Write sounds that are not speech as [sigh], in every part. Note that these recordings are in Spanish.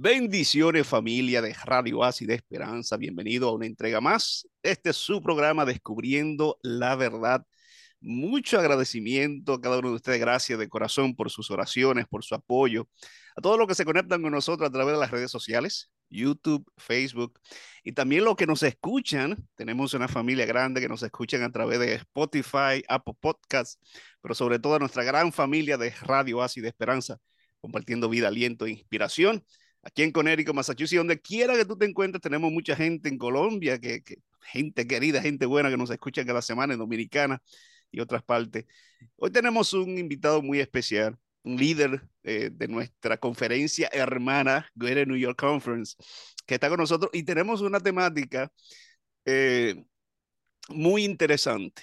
Bendiciones familia de Radio de Esperanza. Bienvenido a una entrega más. Este es su programa Descubriendo la Verdad. Mucho agradecimiento a cada uno de ustedes. Gracias de corazón por sus oraciones, por su apoyo. A todos los que se conectan con nosotros a través de las redes sociales, YouTube, Facebook y también los que nos escuchan. Tenemos una familia grande que nos escuchan a través de Spotify, Apple Podcasts, pero sobre todo a nuestra gran familia de Radio de Esperanza, compartiendo vida, aliento e inspiración aquí en Connecticut, Massachusetts, donde quiera que tú te encuentres, tenemos mucha gente en Colombia, que, gente querida, gente buena que nos escucha cada semana en Dominicana y otras partes. Hoy tenemos un invitado muy especial, un líder eh, de nuestra conferencia hermana, Greater New York Conference, que está con nosotros y tenemos una temática eh, muy interesante,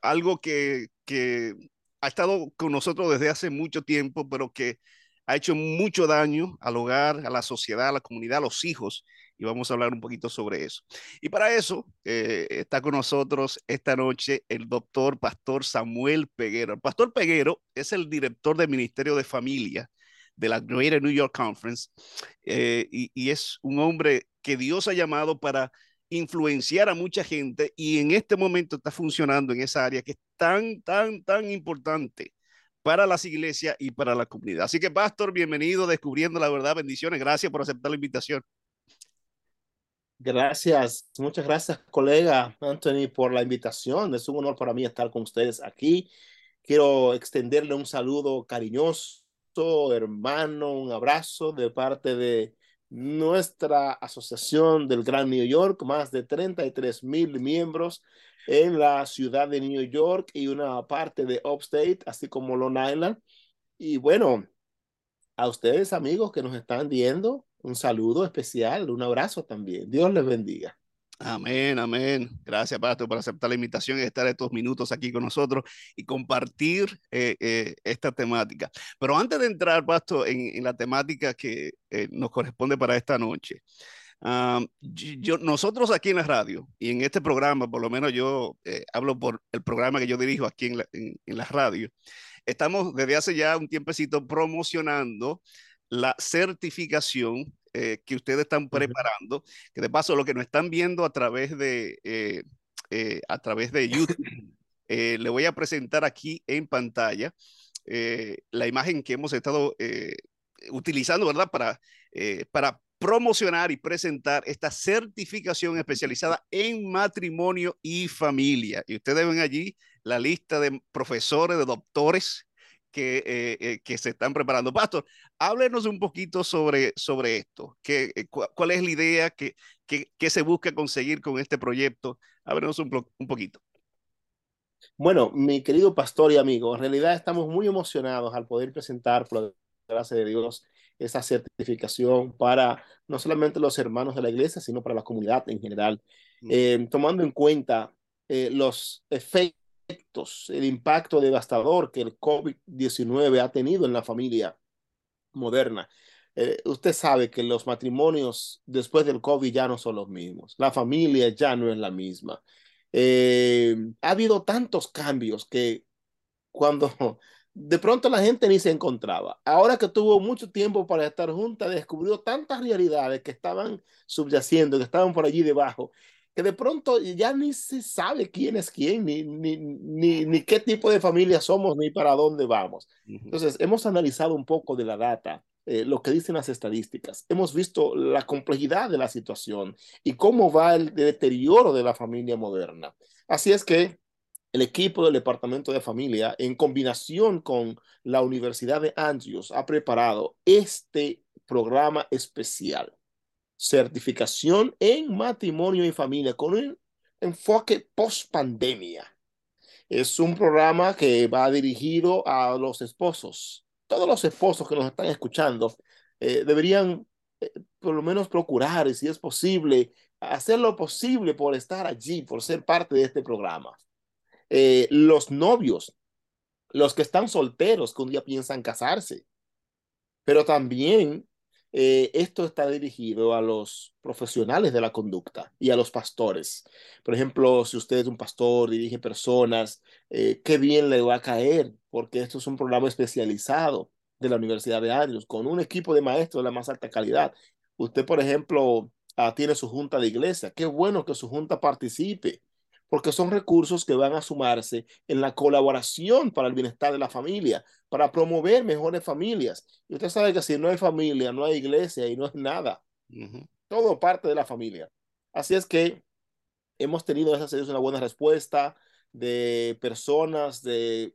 algo que, que ha estado con nosotros desde hace mucho tiempo, pero que ha hecho mucho daño al hogar, a la sociedad, a la comunidad, a los hijos, y vamos a hablar un poquito sobre eso. Y para eso eh, está con nosotros esta noche el doctor Pastor Samuel Peguero. El Pastor Peguero es el director del Ministerio de Familia de la Greater New York Conference eh, y, y es un hombre que Dios ha llamado para influenciar a mucha gente y en este momento está funcionando en esa área que es tan, tan, tan importante para las iglesias y para la comunidad. Así que, Pastor, bienvenido Descubriendo la Verdad. Bendiciones. Gracias por aceptar la invitación. Gracias, muchas gracias, colega Anthony, por la invitación. Es un honor para mí estar con ustedes aquí. Quiero extenderle un saludo cariñoso, hermano, un abrazo de parte de nuestra asociación del Gran New York, más de 33 mil miembros en la ciudad de New York y una parte de Upstate, así como Long Island. Y bueno, a ustedes amigos que nos están viendo, un saludo especial, un abrazo también. Dios les bendiga. Amén, amén. Gracias, Pastor, por aceptar la invitación y estar estos minutos aquí con nosotros y compartir eh, eh, esta temática. Pero antes de entrar, Pastor, en, la temática que eh, nos corresponde para esta noche, nosotros aquí en la radio y en este programa, por lo menos yo eh, hablo por el programa que yo dirijo aquí en la, en, la radio, estamos desde hace ya un tiempecito promocionando la certificación eh, que ustedes están preparando, que de paso lo que nos están viendo a través de, eh, a través de YouTube, [coughs] le voy a presentar aquí en pantalla la imagen que hemos estado utilizando, ¿verdad? Para, para promocionar y presentar esta certificación especializada en matrimonio y familia. Y ustedes ven allí la lista de profesores, de doctores que, eh, eh, que se están preparando. Pastor, háblenos un poquito sobre, sobre esto. ¿Qué, eh, ¿Cuál es la idea que, que, se busca conseguir con este proyecto? Háblenos un, un poquito. Bueno, mi querido pastor y amigo, en realidad estamos muy emocionados al poder presentar, por la gracia de Dios, esa certificación para no solamente los hermanos de la iglesia, sino para la comunidad en general, mm. eh, tomando en cuenta eh, los efectos, el impacto devastador que el COVID-19 ha tenido en la familia moderna. Eh, usted sabe que los matrimonios después del COVID ya no son los mismos, la familia ya no es la misma. ha habido tantos cambios que cuando [laughs] de pronto la gente ni se encontraba. Ahora que tuvo mucho tiempo para estar junta, descubrió tantas realidades que estaban subyaciendo, que estaban por allí debajo, que de pronto ya ni se sabe quién es quién, ni, ni, ni, ni qué tipo de familia somos, ni para dónde vamos. Entonces, hemos analizado un poco de la data, eh, lo que dicen las estadísticas. Hemos visto la complejidad de la situación y cómo va el deterioro de la familia moderna. Así es que el equipo del Departamento de Familia, en combinación con la Universidad de Andrews, ha preparado este programa especial, certificación en matrimonio y familia, con un enfoque post pandemia. Es un programa que va dirigido a los esposos. Todos los esposos que nos están escuchando eh, deberían eh, por lo menos procurar, si es posible, hacer lo posible por estar allí, por ser parte de este programa. Eh, los novios, los que están solteros, que un día piensan casarse. Pero también eh, esto está dirigido a los profesionales de la conducta y a los pastores. Por ejemplo, si usted es un pastor, dirige personas, eh, qué bien le va a caer, porque esto es un programa especializado de la Universidad de Andrews, con un equipo de maestros de la más alta calidad. Usted, por ejemplo, uh, tiene su junta de iglesia. Qué bueno que su junta participe, porque son recursos que van a sumarse en la colaboración para el bienestar de la familia, para promover mejores familias. Y usted sabe que si no hay familia, no hay iglesia y no hay nada. Uh -huh. Todo parte de la familia. Así es que hemos tenido, gracias a Dios, una buena respuesta de personas de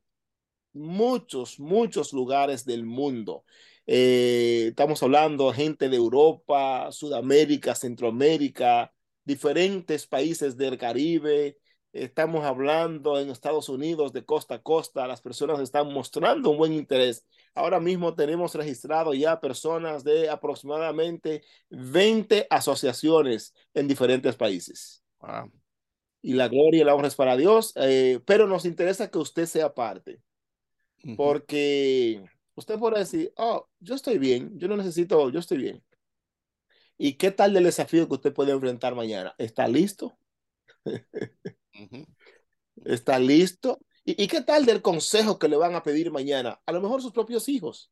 muchos, muchos lugares del mundo. Eh, estamos hablando gente de Europa, Sudamérica, Centroamérica, diferentes países del Caribe. Estamos hablando en Estados Unidos de costa a costa. Las personas están mostrando un buen interés. Ahora mismo tenemos registrado ya personas de aproximadamente 20 asociaciones en diferentes países. Wow. Y la gloria y la honra es para Dios, eh, pero nos interesa que usted sea parte. Porque usted puede decir, oh, yo estoy bien, yo no necesito, yo estoy bien. ¿Y qué tal del desafío que usted puede enfrentar mañana? ¿Está listo? ¿Está listo? ¿Y, ¿Y qué tal del consejo que le van a pedir mañana? A lo mejor sus propios hijos.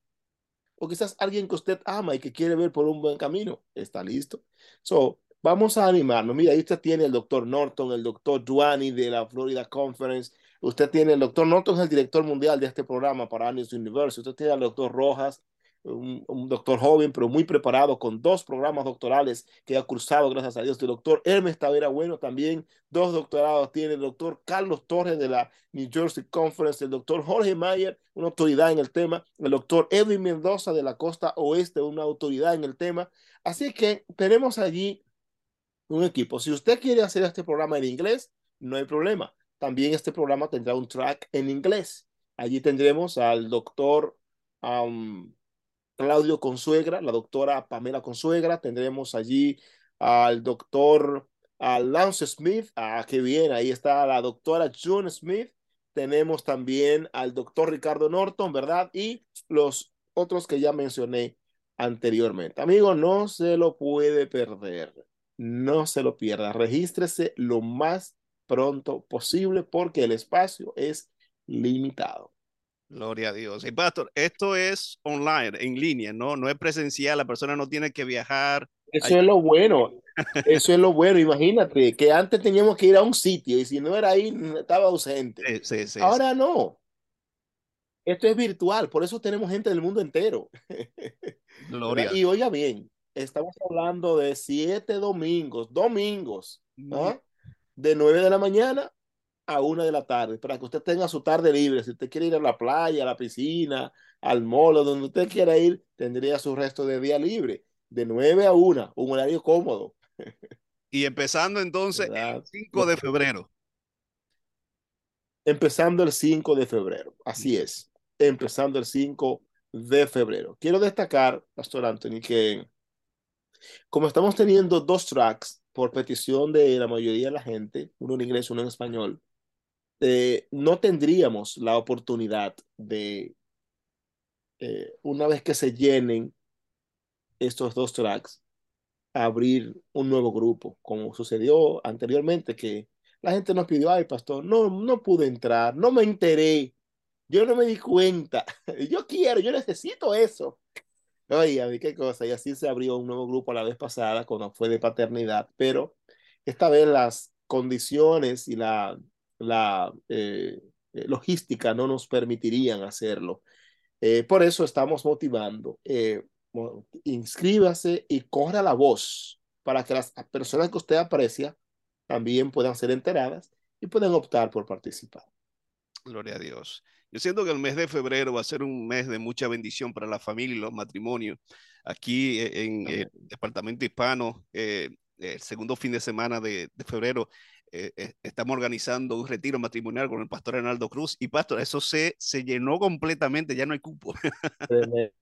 O quizás alguien que usted ama y que quiere ver por un buen camino. ¿Está listo? So, vamos a animarnos. Mira, ahí usted tiene el doctor Norton, el doctor Duani de la Florida Conference, Usted tiene el doctor Norton, es el director mundial de este programa para Andrews University. Usted tiene al doctor Rojas, un, un, doctor joven, pero muy preparado, con dos programas doctorales que ha cursado, gracias a Dios. El doctor Hermes Tavera Bueno también, dos doctorados tiene. El doctor Carlos Torres de la New Jersey Conference, el doctor Jorge Mayer, una autoridad en el tema. El doctor Edwin Mendoza de la costa oeste, una autoridad en el tema. Así que tenemos allí un equipo. Si usted quiere hacer este programa en inglés, no hay problema también este programa tendrá un track en inglés. Allí tendremos al doctor Claudio Consuegra, la doctora Pamela Consuegra, tendremos allí al doctor Lance Smith, ah, qué bien, ahí está la doctora June Smith, tenemos también al doctor Ricardo Norton, ¿verdad? Y los otros que ya mencioné anteriormente. Amigo, no se lo puede perder, no se lo pierda, regístrese lo más pronto posible porque el espacio es limitado. Gloria a Dios. Y pastor, esto es online, en línea, ¿no? No es presencial, la persona no tiene que viajar. Eso es lo bueno, eso es lo bueno. Imagínate que antes teníamos que ir a un sitio y si no era ahí, estaba ausente. Sí, sí, sí, Ahora no. Esto es virtual, por eso tenemos gente del mundo entero. Gloria. [laughs] Y oiga bien, estamos hablando de siete domingos, domingos, ¿no? de 9 de la mañana a 1 de la tarde, para que usted tenga su tarde libre. Si usted quiere ir a la playa, a la piscina, al molo, donde usted quiera ir, tendría su resto de día libre, de 9 a 1, un horario cómodo. [laughs] Y empezando entonces el 5 de febrero. Empezando el 5 de febrero, así es, empezando el 5 de febrero. Quiero destacar, Pastor Anthony, que como estamos teniendo dos tracks, por petición de la mayoría de la gente, uno en inglés, uno en español, eh, no tendríamos la oportunidad de, eh, una vez que se llenen estos dos tracks, abrir un nuevo grupo, como sucedió anteriormente, que la gente nos pidió, ay, pastor, no, no pude entrar, no me enteré, yo no me di cuenta, [laughs] yo quiero, yo necesito eso. Oye, a mí qué cosa. Y así se abrió un nuevo grupo la vez pasada, cuando fue de paternidad, pero esta vez las condiciones y la, la eh, logística no nos permitirían hacerlo. Eh, por eso estamos motivando. Eh, inscríbase y corra la voz para que las personas que usted aprecia también puedan ser enteradas y puedan optar por participar. Gloria a Dios. Yo siento que el mes de febrero va a ser un mes de mucha bendición para la familia y los matrimonios. Aquí eh, en el departamento hispano, eh, el segundo fin de semana de, de febrero, eh, eh, estamos organizando un retiro matrimonial con el pastor Arnaldo Cruz. Y pastor, eso se, se llenó completamente, ya no hay cupo. [laughs]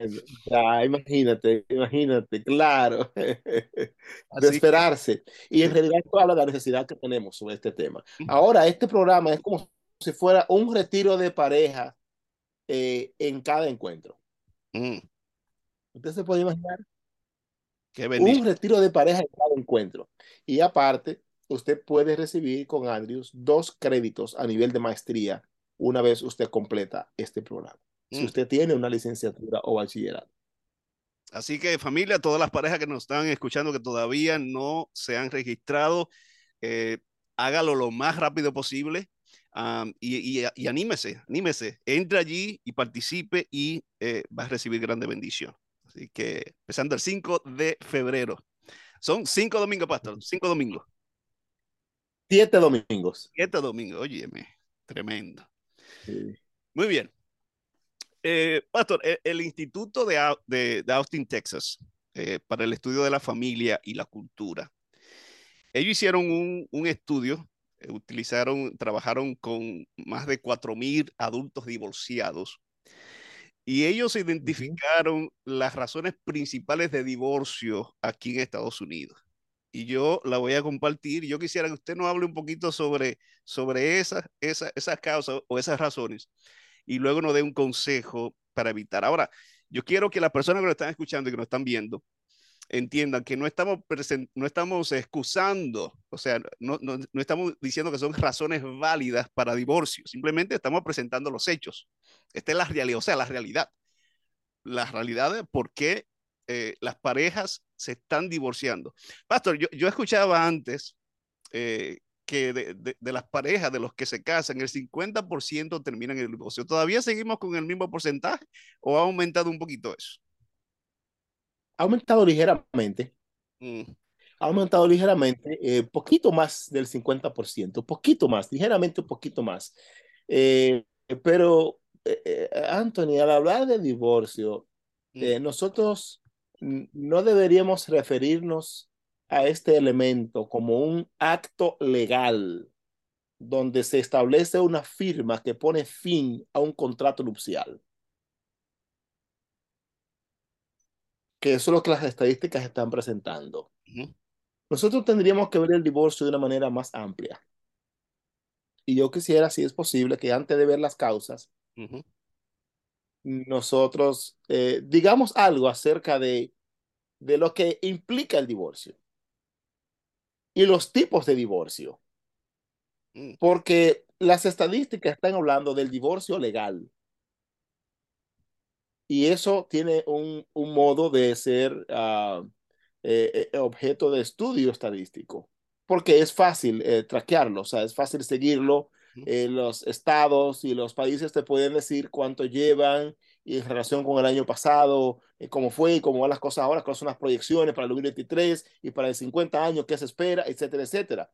ya, imagínate, imagínate, claro. [laughs] de esperarse. Y en realidad esto habla de la necesidad que tenemos sobre este tema. Ahora, este programa es como si fuera un retiro de pareja eh, en cada encuentro. Mm. ¿Usted se puede imaginar? Qué un retiro de pareja en cada encuentro. Y aparte, usted puede recibir con Andrews dos créditos a nivel de maestría una vez usted completa este programa. si usted tiene una licenciatura o bachillerato. Así que familia, todas las parejas que nos están escuchando que todavía no se han registrado, eh, hágalo lo más rápido posible um, y, y, y, anímese, anímese, entre allí y participe y eh, va a recibir grande bendición. Así que empezando el 5 de febrero. Son cinco domingos, pastor, cinco domingos. Siete domingos. Siete domingos, óyeme, tremendo. Sí. Muy bien. Eh, pastor, el, el Instituto de, de, de, Austin, Texas, eh, para el estudio de la familia y la cultura, ellos hicieron un, un estudio, eh, utilizaron, trabajaron con más de 4.000 adultos divorciados y ellos identificaron las razones principales de divorcio aquí en Estados Unidos. Y yo la voy a compartir. Yo quisiera que usted nos hable un poquito sobre, sobre esas, esas, esas causas o esas razones y luego nos dé un consejo para evitar. Ahora, yo quiero que las personas que nos están escuchando y que nos están viendo entiendan que no estamos, no estamos excusando, o sea, no, no, no, estamos diciendo que son razones válidas para divorcio, simplemente estamos presentando los hechos. Esta es la realidad, o sea, la realidad. La realidad de por qué eh, las parejas se están divorciando. Pastor, yo, yo escuchaba antes eh, que de, de, de, las parejas, de los que se casan, el 50% terminan el divorcio. ¿Todavía seguimos con el mismo porcentaje o ha aumentado un poquito eso? Ha aumentado ligeramente. Mm. Ha aumentado ligeramente, eh, poquito más del 50%, poquito más, ligeramente un poquito más. Eh, pero, eh, Anthony, al hablar de divorcio, mm. nosotros no deberíamos referirnos a este elemento como un acto legal donde se establece una firma que pone fin a un contrato nupcial. Que eso es lo que las estadísticas están presentando. Nosotros tendríamos que ver el divorcio de una manera más amplia. Y yo quisiera, si es posible, que antes de ver las causas, uh -huh. Nosotros eh, digamos algo acerca de, de lo que implica el divorcio y los tipos de divorcio. Mm. Porque las estadísticas están hablando del divorcio legal. Y eso tiene un, un modo de ser uh, eh, eh, objeto de estudio estadístico, porque es fácil eh, traquearlo, o sea, es fácil seguirlo. Eh, los estados y los países te pueden decir cuánto llevan y en relación con el año pasado, eh, cómo fue y cómo van las cosas ahora, cuáles son las proyecciones para el 2023 y para el 50 años, qué se espera, etcétera, etcétera.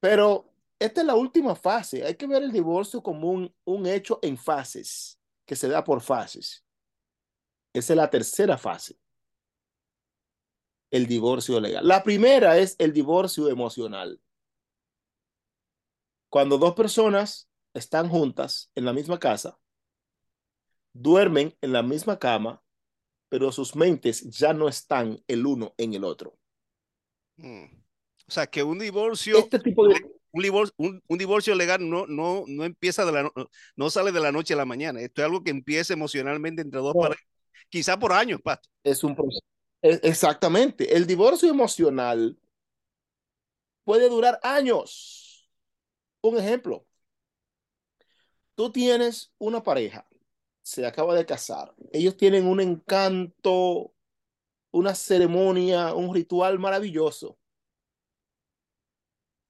Pero esta es la última fase. Hay que ver el divorcio como un, un hecho en fases, que se da por fases. Esa es la tercera fase. El divorcio legal. La primera es el divorcio emocional. Cuando dos personas están juntas en la misma casa, duermen en la misma cama, pero sus mentes ya no están el uno en el otro. Hmm. O sea, que un divorcio, este tipo de... un, divorcio un, un, divorcio legal no, no, no empieza de la, no, no, sale de la noche a la mañana. Esto es algo que empieza emocionalmente entre dos no. parejas, quizá por años, Pato. Es un proceso. Exactamente. El divorcio emocional puede durar años. Un ejemplo. Tú tienes una pareja se acaba de casar. Ellos tienen un encanto, una ceremonia, un ritual maravilloso.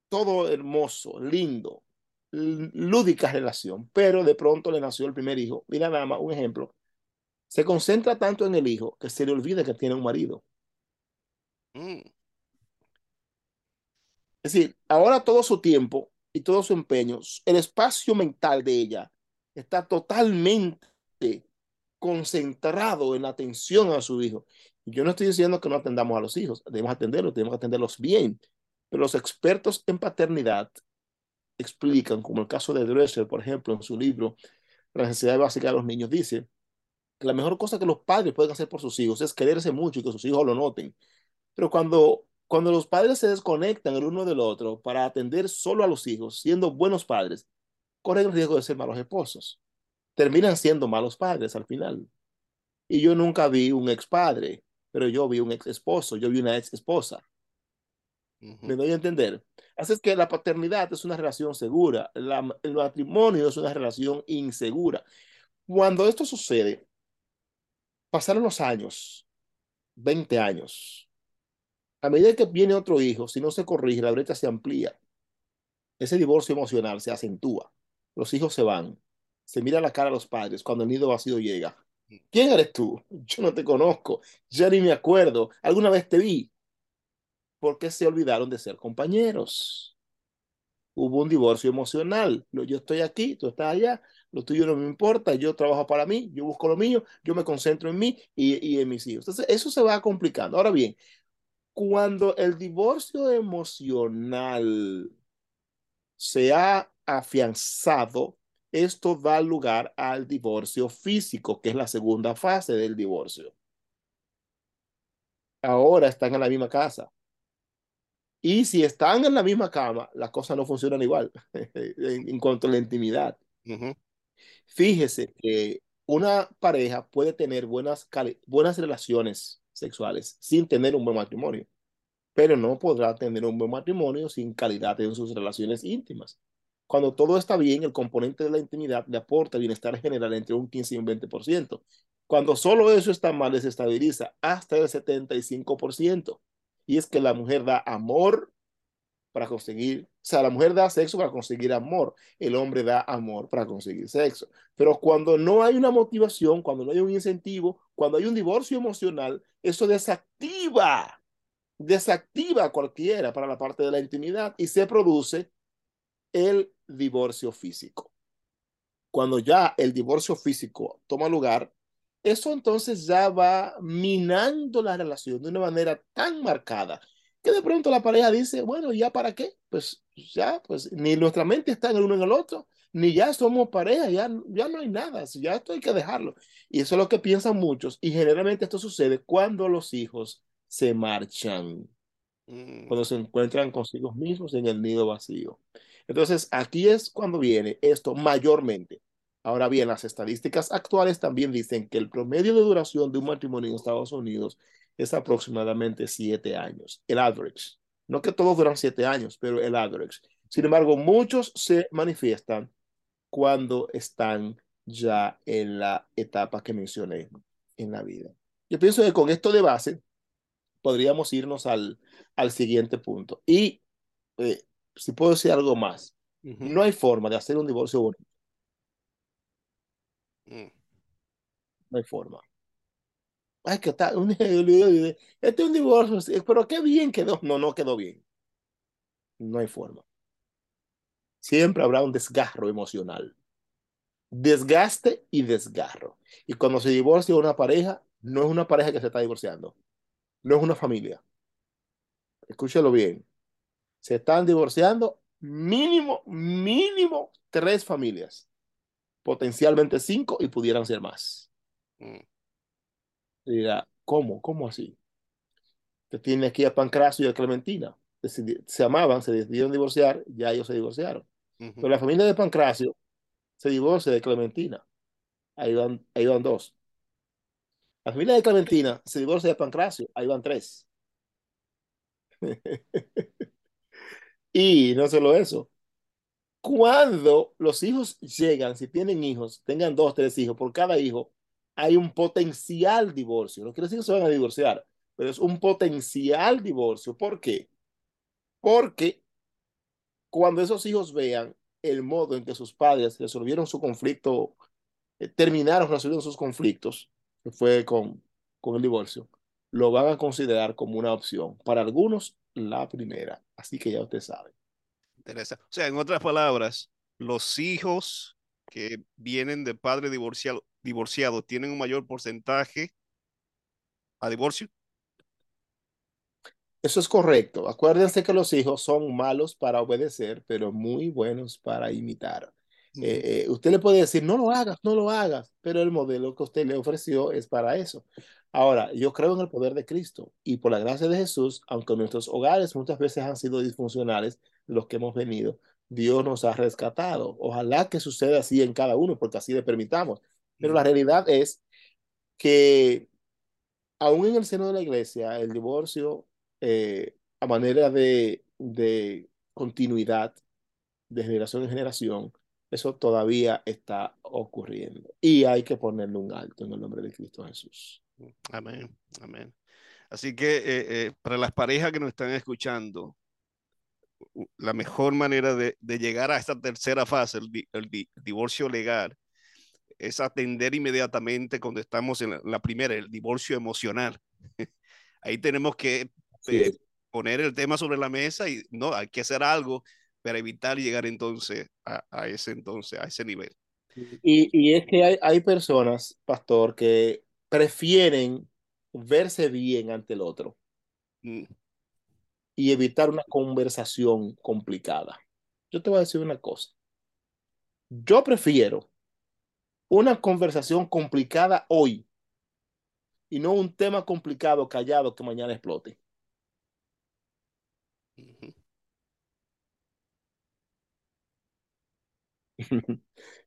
Todo hermoso, lindo, lúdica relación, pero de pronto le nació el primer hijo. Mira nada más un ejemplo. Se concentra tanto en el hijo que se le olvida que tiene un marido. Mm. Es decir, ahora todo su tiempo y todo su empeño, el espacio mental de ella está totalmente concentrado en la atención a su hijo. Yo no estoy diciendo que no atendamos a los hijos, debemos atenderlos, debemos atenderlos bien, pero los expertos en paternidad explican, como el caso de Dresser, por ejemplo, en su libro La necesidad básica de los niños, dice que la mejor cosa que los padres pueden hacer por sus hijos es quererse mucho y que sus hijos lo noten. Pero cuando, cuando los padres se desconectan el uno del otro para atender solo a los hijos, siendo buenos padres, corren el riesgo de ser malos esposos terminan siendo malos padres al final. Y yo nunca vi un ex padre, pero yo vi un ex esposo, yo vi una ex esposa. Uh -huh. ¿Me doy a entender? Así es que la paternidad es una relación segura, la, el matrimonio es una relación insegura. Cuando esto sucede, pasaron los años, 20 años. A medida que viene otro hijo, si no se corrige, la brecha se amplía. Ese divorcio emocional se acentúa. Los hijos se van. Se mira la cara a los padres cuando el nido vacío llega. ¿Quién eres tú? [laughs] Yo no te conozco. Ya ni me acuerdo. ¿Alguna vez te vi? Porque se olvidaron de ser compañeros. Hubo un divorcio emocional. Yo estoy aquí, tú estás allá lo tuyo no me importa, yo trabajo para mí, yo busco lo mío, yo me concentro en mí y, y en mis hijos. Entonces, eso se va complicando. Ahora bien, cuando el divorcio emocional se ha afianzado, esto da lugar al divorcio físico, que es la segunda fase del divorcio. Ahora están en la misma casa. Y si están en la misma cama, las cosas no funcionan igual [laughs] en, cuanto a la intimidad. Uh -huh. Fíjese que una pareja puede tener buenas, buenas relaciones sexuales sin tener un buen matrimonio, pero no podrá tener un buen matrimonio sin calidad en sus relaciones íntimas. Cuando todo está bien, el componente de la intimidad le aporta bienestar general entre un 15 y un 20%. Cuando solo eso está mal, desestabiliza hasta el 75%. Y es que la mujer da amor para conseguir, o sea, la mujer da sexo para conseguir amor, el hombre da amor para conseguir sexo. Pero cuando no hay una motivación, cuando no hay un incentivo, cuando hay un divorcio emocional, eso desactiva, desactiva cualquiera para la parte de la intimidad y se produce el divorcio físico. Cuando ya el divorcio físico toma lugar, eso entonces ya va minando la relación de una manera tan marcada que de pronto la pareja dice, bueno, ¿ya para qué? Pues ya, pues ni nuestra mente está en el uno en el otro, ni ya somos pareja, ya, ya no hay nada, ya esto hay que dejarlo. Y eso es lo que piensan muchos, y generalmente esto sucede cuando los hijos se marchan, mm. cuando se encuentran consigo mismos en el nido vacío. Entonces, aquí es cuando viene esto mayormente. Ahora bien, las estadísticas actuales también dicen que el promedio de duración de un matrimonio en Estados Unidos es aproximadamente siete años, el average. No que todos duran siete años, pero el average. Sin embargo, muchos se manifiestan cuando están ya en la etapa que mencioné en la vida. Yo pienso que con esto de base podríamos irnos al, al siguiente punto. Y eh, si puedo decir algo más, uh -huh. no hay forma de hacer un divorcio bonito. Mm. No hay forma. Ay, que un, [laughs] este es un divorcio, pero qué bien quedó. No, no quedó bien. No hay forma. Siempre habrá un desgarro emocional. Desgaste y desgarro. Y cuando se divorcia una pareja, no es una pareja que se está divorciando. No es una familia. Escúchelo bien. Se están divorciando mínimo, mínimo tres familias. Potencialmente cinco y pudieran ser más. Mm dirá, ¿cómo? ¿Cómo así? Que tiene aquí a Pancracio y a Clementina. Se, se amaban, se decidieron divorciar, ya ellos se divorciaron. Uh -huh. Pero la familia de Pancracio se divorcia de Clementina. Ahí van, ahí van dos. La familia de Clementina se divorcia de Pancracio. Ahí van tres. [laughs] y no solo eso. Cuando los hijos llegan, si tienen hijos, tengan dos, tres hijos, por cada hijo, hay un potencial divorcio. No quiere decir que se van a divorciar, pero es un potencial divorcio. ¿Por qué? Porque cuando esos hijos vean el modo en que sus padres resolvieron su conflicto, eh, terminaron resolviendo sus conflictos, que fue con, con el divorcio, lo van a considerar como una opción. Para algunos, la primera. Así que ya usted sabe. Interesante. O sea, en otras palabras, los hijos que vienen de padre divorciado, divorciado tienen un mayor porcentaje a divorcio? Eso es correcto. Acuérdense que los hijos son malos para obedecer, pero muy buenos para imitar. -huh. eh, eh, usted le puede decir, no lo hagas, no lo hagas, pero el modelo que usted le ofreció es para eso. Ahora, yo creo en el poder de Cristo y por la gracia de Jesús, aunque nuestros hogares muchas veces han sido disfuncionales, los que hemos venido, Dios nos ha rescatado. Ojalá que suceda así en cada uno, porque así le permitamos. Pero la realidad es que aún en el seno de la iglesia, el divorcio eh, a manera de, de continuidad de generación en generación Eso todavía está ocurriendo y hay que ponerle un alto en el nombre de Cristo Jesús. Amén, amén. Así que eh, eh, para las parejas que nos están escuchando, la mejor manera de, de llegar a esta tercera fase, el, el, divorcio legal, es atender inmediatamente cuando estamos en la, la primera, el divorcio emocional. [laughs] Ahí tenemos que eh, poner el tema sobre la mesa y no, hay que hacer algo para evitar llegar entonces a, a ese entonces, a ese nivel. Y, y es que hay, hay personas, pastor, que prefieren verse bien ante el otro mm. y evitar una conversación complicada. Yo te voy a decir una cosa. Yo prefiero una conversación complicada hoy y no un tema complicado callado que mañana explote.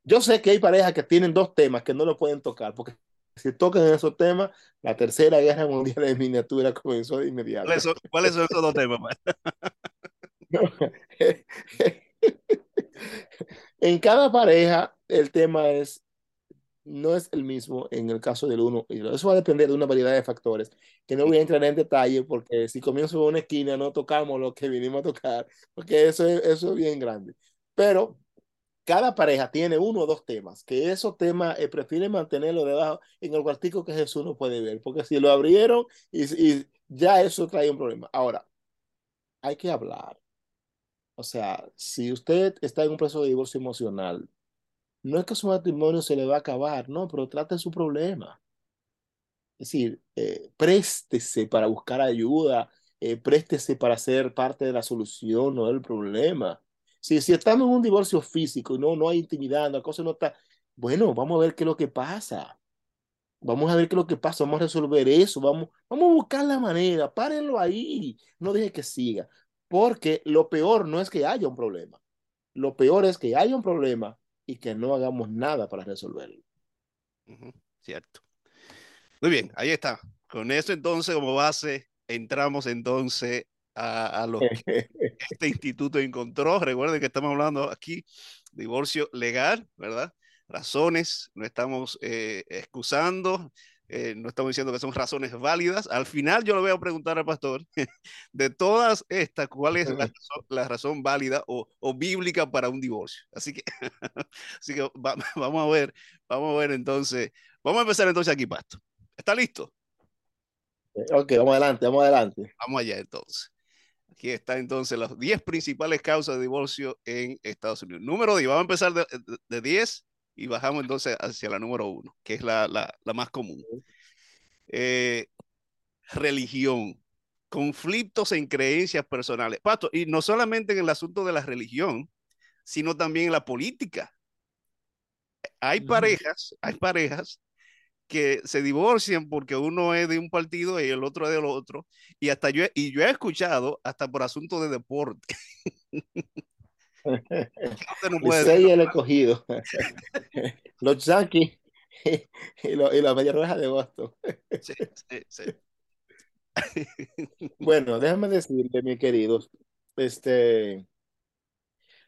Yo sé que hay parejas que tienen dos temas que no lo pueden tocar, porque si tocan esos temas, la tercera guerra mundial de miniatura comenzó de inmediato. ¿Cuáles son, ¿cuáles son esos dos temas? [laughs] en cada pareja, el tema es no es el mismo en el caso del uno y Eso va a depender de una variedad de factores que no voy a entrar en detalle porque si comienzo en una esquina no tocamos lo que vinimos a tocar, porque eso es, eso es bien grande. Pero cada pareja tiene uno o dos temas, que esos temas eh, prefieren mantenerlo debajo en el cuartico que Jesús no puede ver, porque si lo abrieron y, y ya eso trae un problema. Ahora, hay que hablar. O sea, si usted está en un proceso de divorcio emocional, no es que su matrimonio se le va a acabar, no, pero trate su problema. Es decir, eh, préstese para buscar ayuda, eh, préstese para ser parte de la solución, no del problema. Si, estamos en un divorcio físico y no, no hay intimidad, la cosa no está, bueno, vamos a ver qué es lo que pasa. Vamos a ver qué es lo que pasa, vamos a resolver eso, vamos, vamos a buscar la manera, párenlo ahí, no deje que siga, porque lo peor no es que haya un problema, lo peor es que haya un problema y que no hagamos nada para resolverlo. Cierto. Muy bien, ahí está. Con eso entonces como base, entramos entonces a, a lo que [laughs] este instituto encontró. Recuerden que estamos hablando aquí divorcio legal, ¿verdad? Razones, no estamos eh, excusando, eh, no estamos diciendo que son razones válidas. Al final yo le voy a preguntar al pastor, [laughs] de todas estas, ¿cuál es la, [laughs] la razón válida o, o, bíblica para un divorcio? Así que, [laughs] así que va, vamos a ver, vamos a ver entonces, vamos a empezar entonces aquí, pastor. ¿Está listo? Ok, vamos adelante, vamos adelante. Vamos allá entonces. Aquí está entonces las 10 principales causas de divorcio en Estados Unidos. Número 10, vamos a empezar de, de, de 10 y bajamos entonces hacia la número uno, que es la, la, la más común. Eh, religión, conflictos en creencias personales. Pato, y no solamente en el asunto de la religión, sino también en la política. Hay parejas, hay parejas que se divorcian porque uno es de un partido y el otro es del otro. Y hasta yo, y yo he escuchado hasta por asunto de deporte. [laughs] no puede el escogido. [laughs] los Yankees [laughs] y, lo, y de Boston. Sí, sí, sí. [laughs] bueno, déjame decirle, mi queridos, este,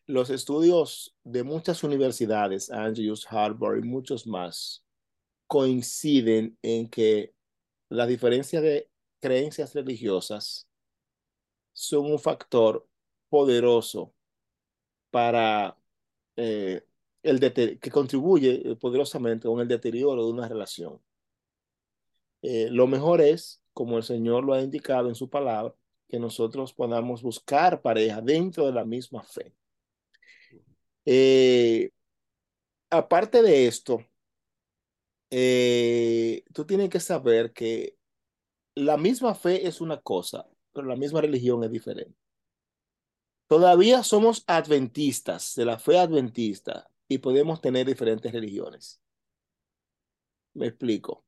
los estudios de muchas universidades, Andrews, Harvard y muchos más, coinciden en que la diferencia de creencias religiosas son un factor poderoso para eh, el que contribuye eh, poderosamente con el deterioro de una relación. Eh, lo mejor es, como el Señor lo ha indicado en su palabra, que nosotros podamos buscar pareja dentro de la misma fe. Aparte de esto, tú tienes que saber que la misma fe es una cosa, pero la misma religión es diferente. Todavía somos adventistas, de la fe adventista, y podemos tener diferentes religiones. Me explico.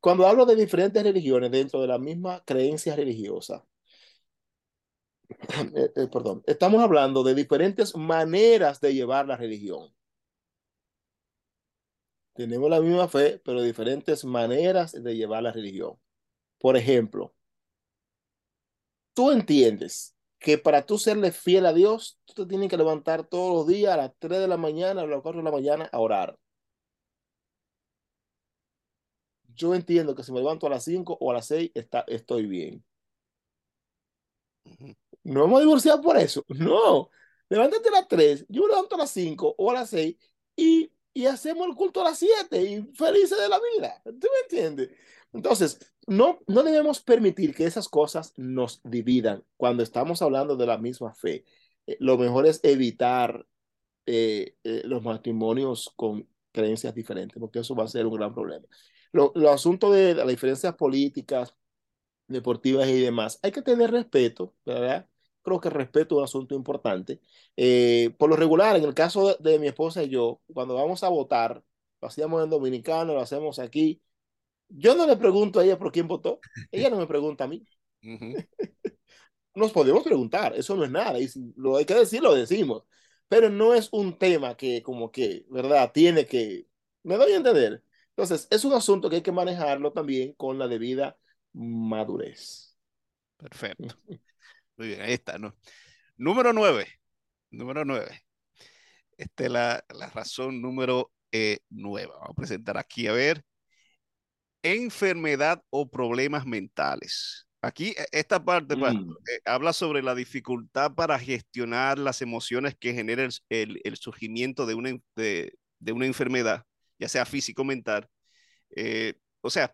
Cuando hablo de diferentes religiones dentro de la misma creencia religiosa, [clears throat] eh, eh, perdón, estamos hablando de diferentes maneras de llevar la religión. Tenemos la misma fe, pero diferentes maneras de llevar la religión. Por ejemplo, tú entiendes que para tú serle fiel a Dios, tú te tienes que levantar todos los días a las 3 de la mañana, a las 4 de la mañana a orar. Yo entiendo que si me levanto a las 5 o a las 6, está, estoy bien. No hemos divorciado por eso. No. Levántate a las 3, yo me levanto a las 5 o a las 6 y, y hacemos el culto a las 7 y felices de la vida. ¿Tú me entiendes? Entonces, no, no debemos permitir que esas cosas nos dividan cuando estamos hablando de la misma fe. Eh, lo mejor es evitar eh, eh, los matrimonios con creencias diferentes, porque eso va a ser un gran problema. Lo, lo asunto de las diferencias políticas, deportivas y demás, hay que tener respeto, ¿verdad? Creo que respeto es un asunto importante. por lo regular, en el caso de, de mi esposa y yo, cuando vamos a votar, lo hacíamos en Dominicano, lo hacemos aquí, yo no le pregunto a ella por quién votó, ella no me pregunta a mí. [laughs] Nos podemos preguntar, eso no es nada, y si lo hay que decir, lo decimos, pero no es un tema que como que, ¿verdad? Tiene que, me doy a entender. Entonces, es un asunto que hay que manejarlo también con la debida madurez. Perfecto. Muy bien, ahí está, ¿no? Número nueve. Número nueve. Esta es la, la razón número eh, nueva. Vamos a presentar aquí, a ver enfermedad o problemas mentales. Aquí, e, esta parte mm. eh, habla sobre la dificultad para gestionar las emociones que genera el, el, surgimiento de una, de, de, una enfermedad, ya sea físico o mental. Eh, o sea,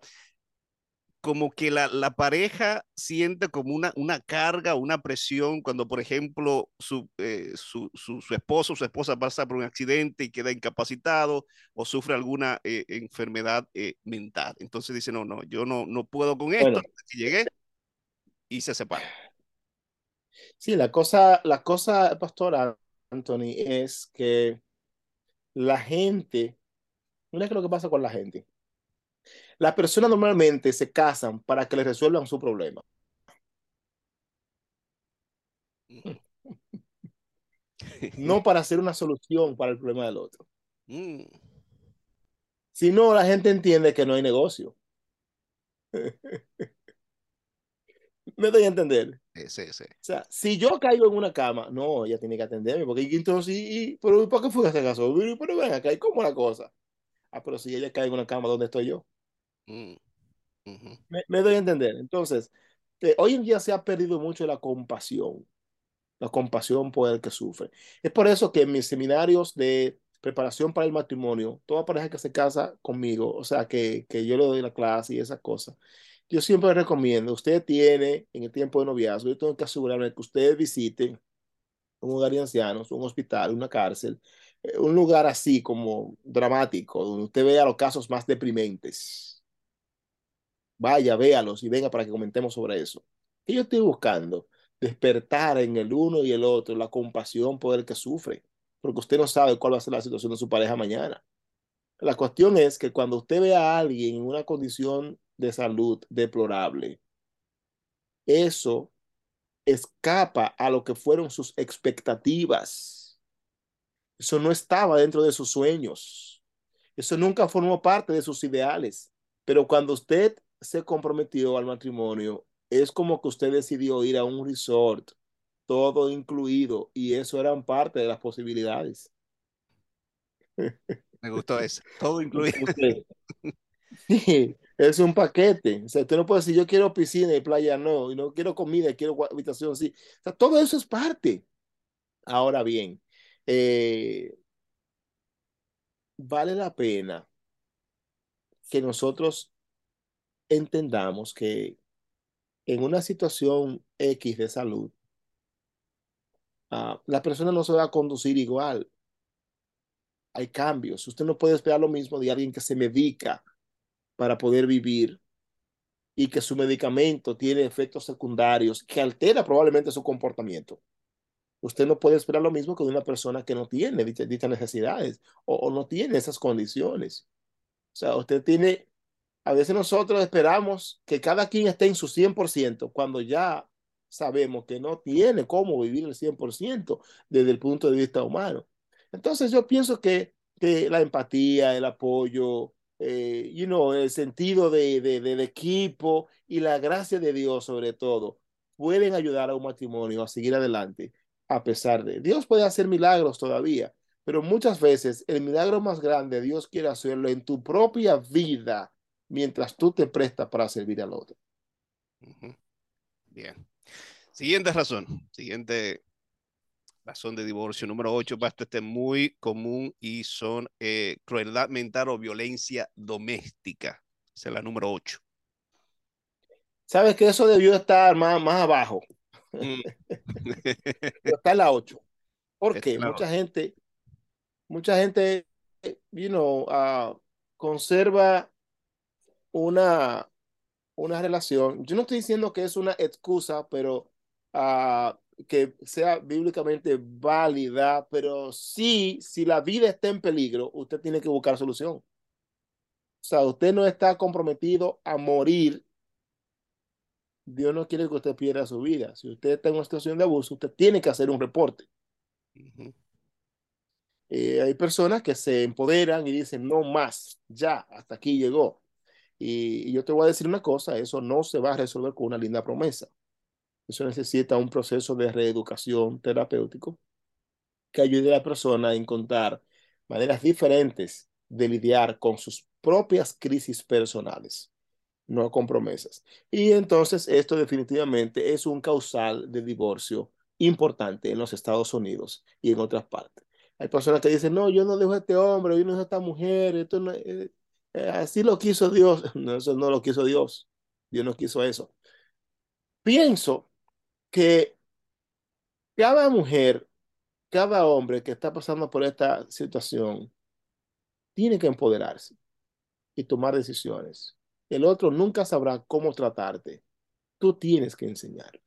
como que la, la, pareja siente como una, una carga, una presión cuando, por ejemplo, su, eh, su, su, su, esposo o su esposa pasa por un accidente y queda incapacitado o sufre alguna eh, enfermedad eh, mental. Entonces dice, no, no, yo no, no puedo con esto. Bueno. Llegué y se separa. Sí, la cosa, la cosa, pastora Anthony, es que la gente, mira qué es lo que pasa con la gente las personas normalmente se casan para que le resuelvan su problema. No [laughs] para hacer una solución para el problema del otro. Mm. Si no, la gente entiende que no hay negocio. [laughs] ¿Me doy a entender? Sí, sí. O sea, si yo caigo en una cama, no, ella tiene que atenderme, porque entonces, y, pero ¿por qué fue ese caso? Pero ven acá, ¿cómo la cosa? Ah, pero si ella cae en una cama, ¿dónde estoy yo? Mm, me, doy a entender. Entonces, eh, hoy en día se ha perdido mucho la compasión, la compasión por el que sufre. Es por eso que en mis seminarios de preparación para el matrimonio, toda pareja que se casa conmigo, o sea, que, que yo le doy la clase y esas cosas, yo siempre recomiendo, usted tiene en el tiempo de noviazgo, yo tengo que asegurarme que usted visite un hogar de ancianos, un hospital, una cárcel, eh, un lugar así como dramático, donde usted vea los casos más deprimentes Vaya, véalos y venga para que comentemos sobre eso. ¿Qué yo estoy buscando? Despertar en el uno y el otro la compasión por el que sufre, porque usted no sabe cuál va a ser la situación de su pareja mañana. La cuestión es que cuando usted ve a alguien en una condición de salud deplorable, eso escapa a lo que fueron sus expectativas. Eso no estaba dentro de sus sueños. Eso nunca formó parte de sus ideales. Pero cuando usted se comprometió al matrimonio, es como que usted decidió ir a un resort, todo incluido, y eso eran parte de las posibilidades. [laughs] Me gustó eso, todo incluido. Sí, es un paquete. O sea, usted no puede decir yo quiero piscina y playa, no, y no quiero comida, quiero habitación, sí. O sea, todo eso es parte. Ahora bien, eh, vale la pena que nosotros entendamos que en una situación X de salud, uh, la persona no se va a conducir igual. Hay cambios. Usted no puede esperar lo mismo de alguien que se medica para poder vivir y que su medicamento tiene efectos secundarios que altera probablemente su comportamiento. Usted no puede esperar lo mismo que de una persona que no tiene dichas, necesidades o, o no tiene esas condiciones. O sea, usted tiene a veces nosotros esperamos que cada quien esté en su 100% cuando ya sabemos que no tiene cómo vivir el 100% desde el punto de vista humano. Entonces yo pienso que, que la empatía, el apoyo, eh, you el sentido de, de, del equipo y la gracia de Dios sobre todo pueden ayudar a un matrimonio a seguir adelante a pesar de. Dios puede hacer milagros todavía, pero muchas veces el milagro más grande Dios quiere hacerlo en tu propia vida mientras tú te prestas para servir al otro. Bien. Siguiente razón, siguiente razón de divorcio número 8, basta este muy común y son eh, crueldad mental o violencia doméstica. Esa es la número 8. Sabes que eso debió estar más, más abajo. Mm. [laughs] está en la 8. Porque mucha gente, mucha gente, you know, uh, conserva una, una relación. Yo no estoy diciendo que es una excusa, pero uh, que sea bíblicamente válida, pero sí, si la vida está en peligro, usted tiene que buscar solución. O sea, usted no está comprometido a morir. Dios no quiere que usted pierda su vida. Si usted está en una situación de abuso, usted tiene que hacer un reporte. Eh, hay personas que se empoderan y dicen, no más, ya, hasta aquí llegó. Y yo te voy a decir una cosa, eso no se va a resolver con una linda promesa. Eso necesita un proceso de reeducación terapéutico que ayude a la persona a encontrar maneras diferentes de lidiar con sus propias crisis personales, no con promesas. Y entonces esto definitivamente es un causal de divorcio importante en los Estados Unidos y en otras partes. Hay personas que dicen, no, yo no dejo a este hombre, yo no dejo a esta mujer, esto no, eh, eh, así lo quiso Dios. [laughs] No, eso no lo quiso Dios. Dios no quiso eso. Pienso que cada mujer, cada hombre que está pasando por esta situación, tiene que empoderarse y tomar decisiones. El otro nunca sabrá cómo tratarte. Tú tienes que enseñarle.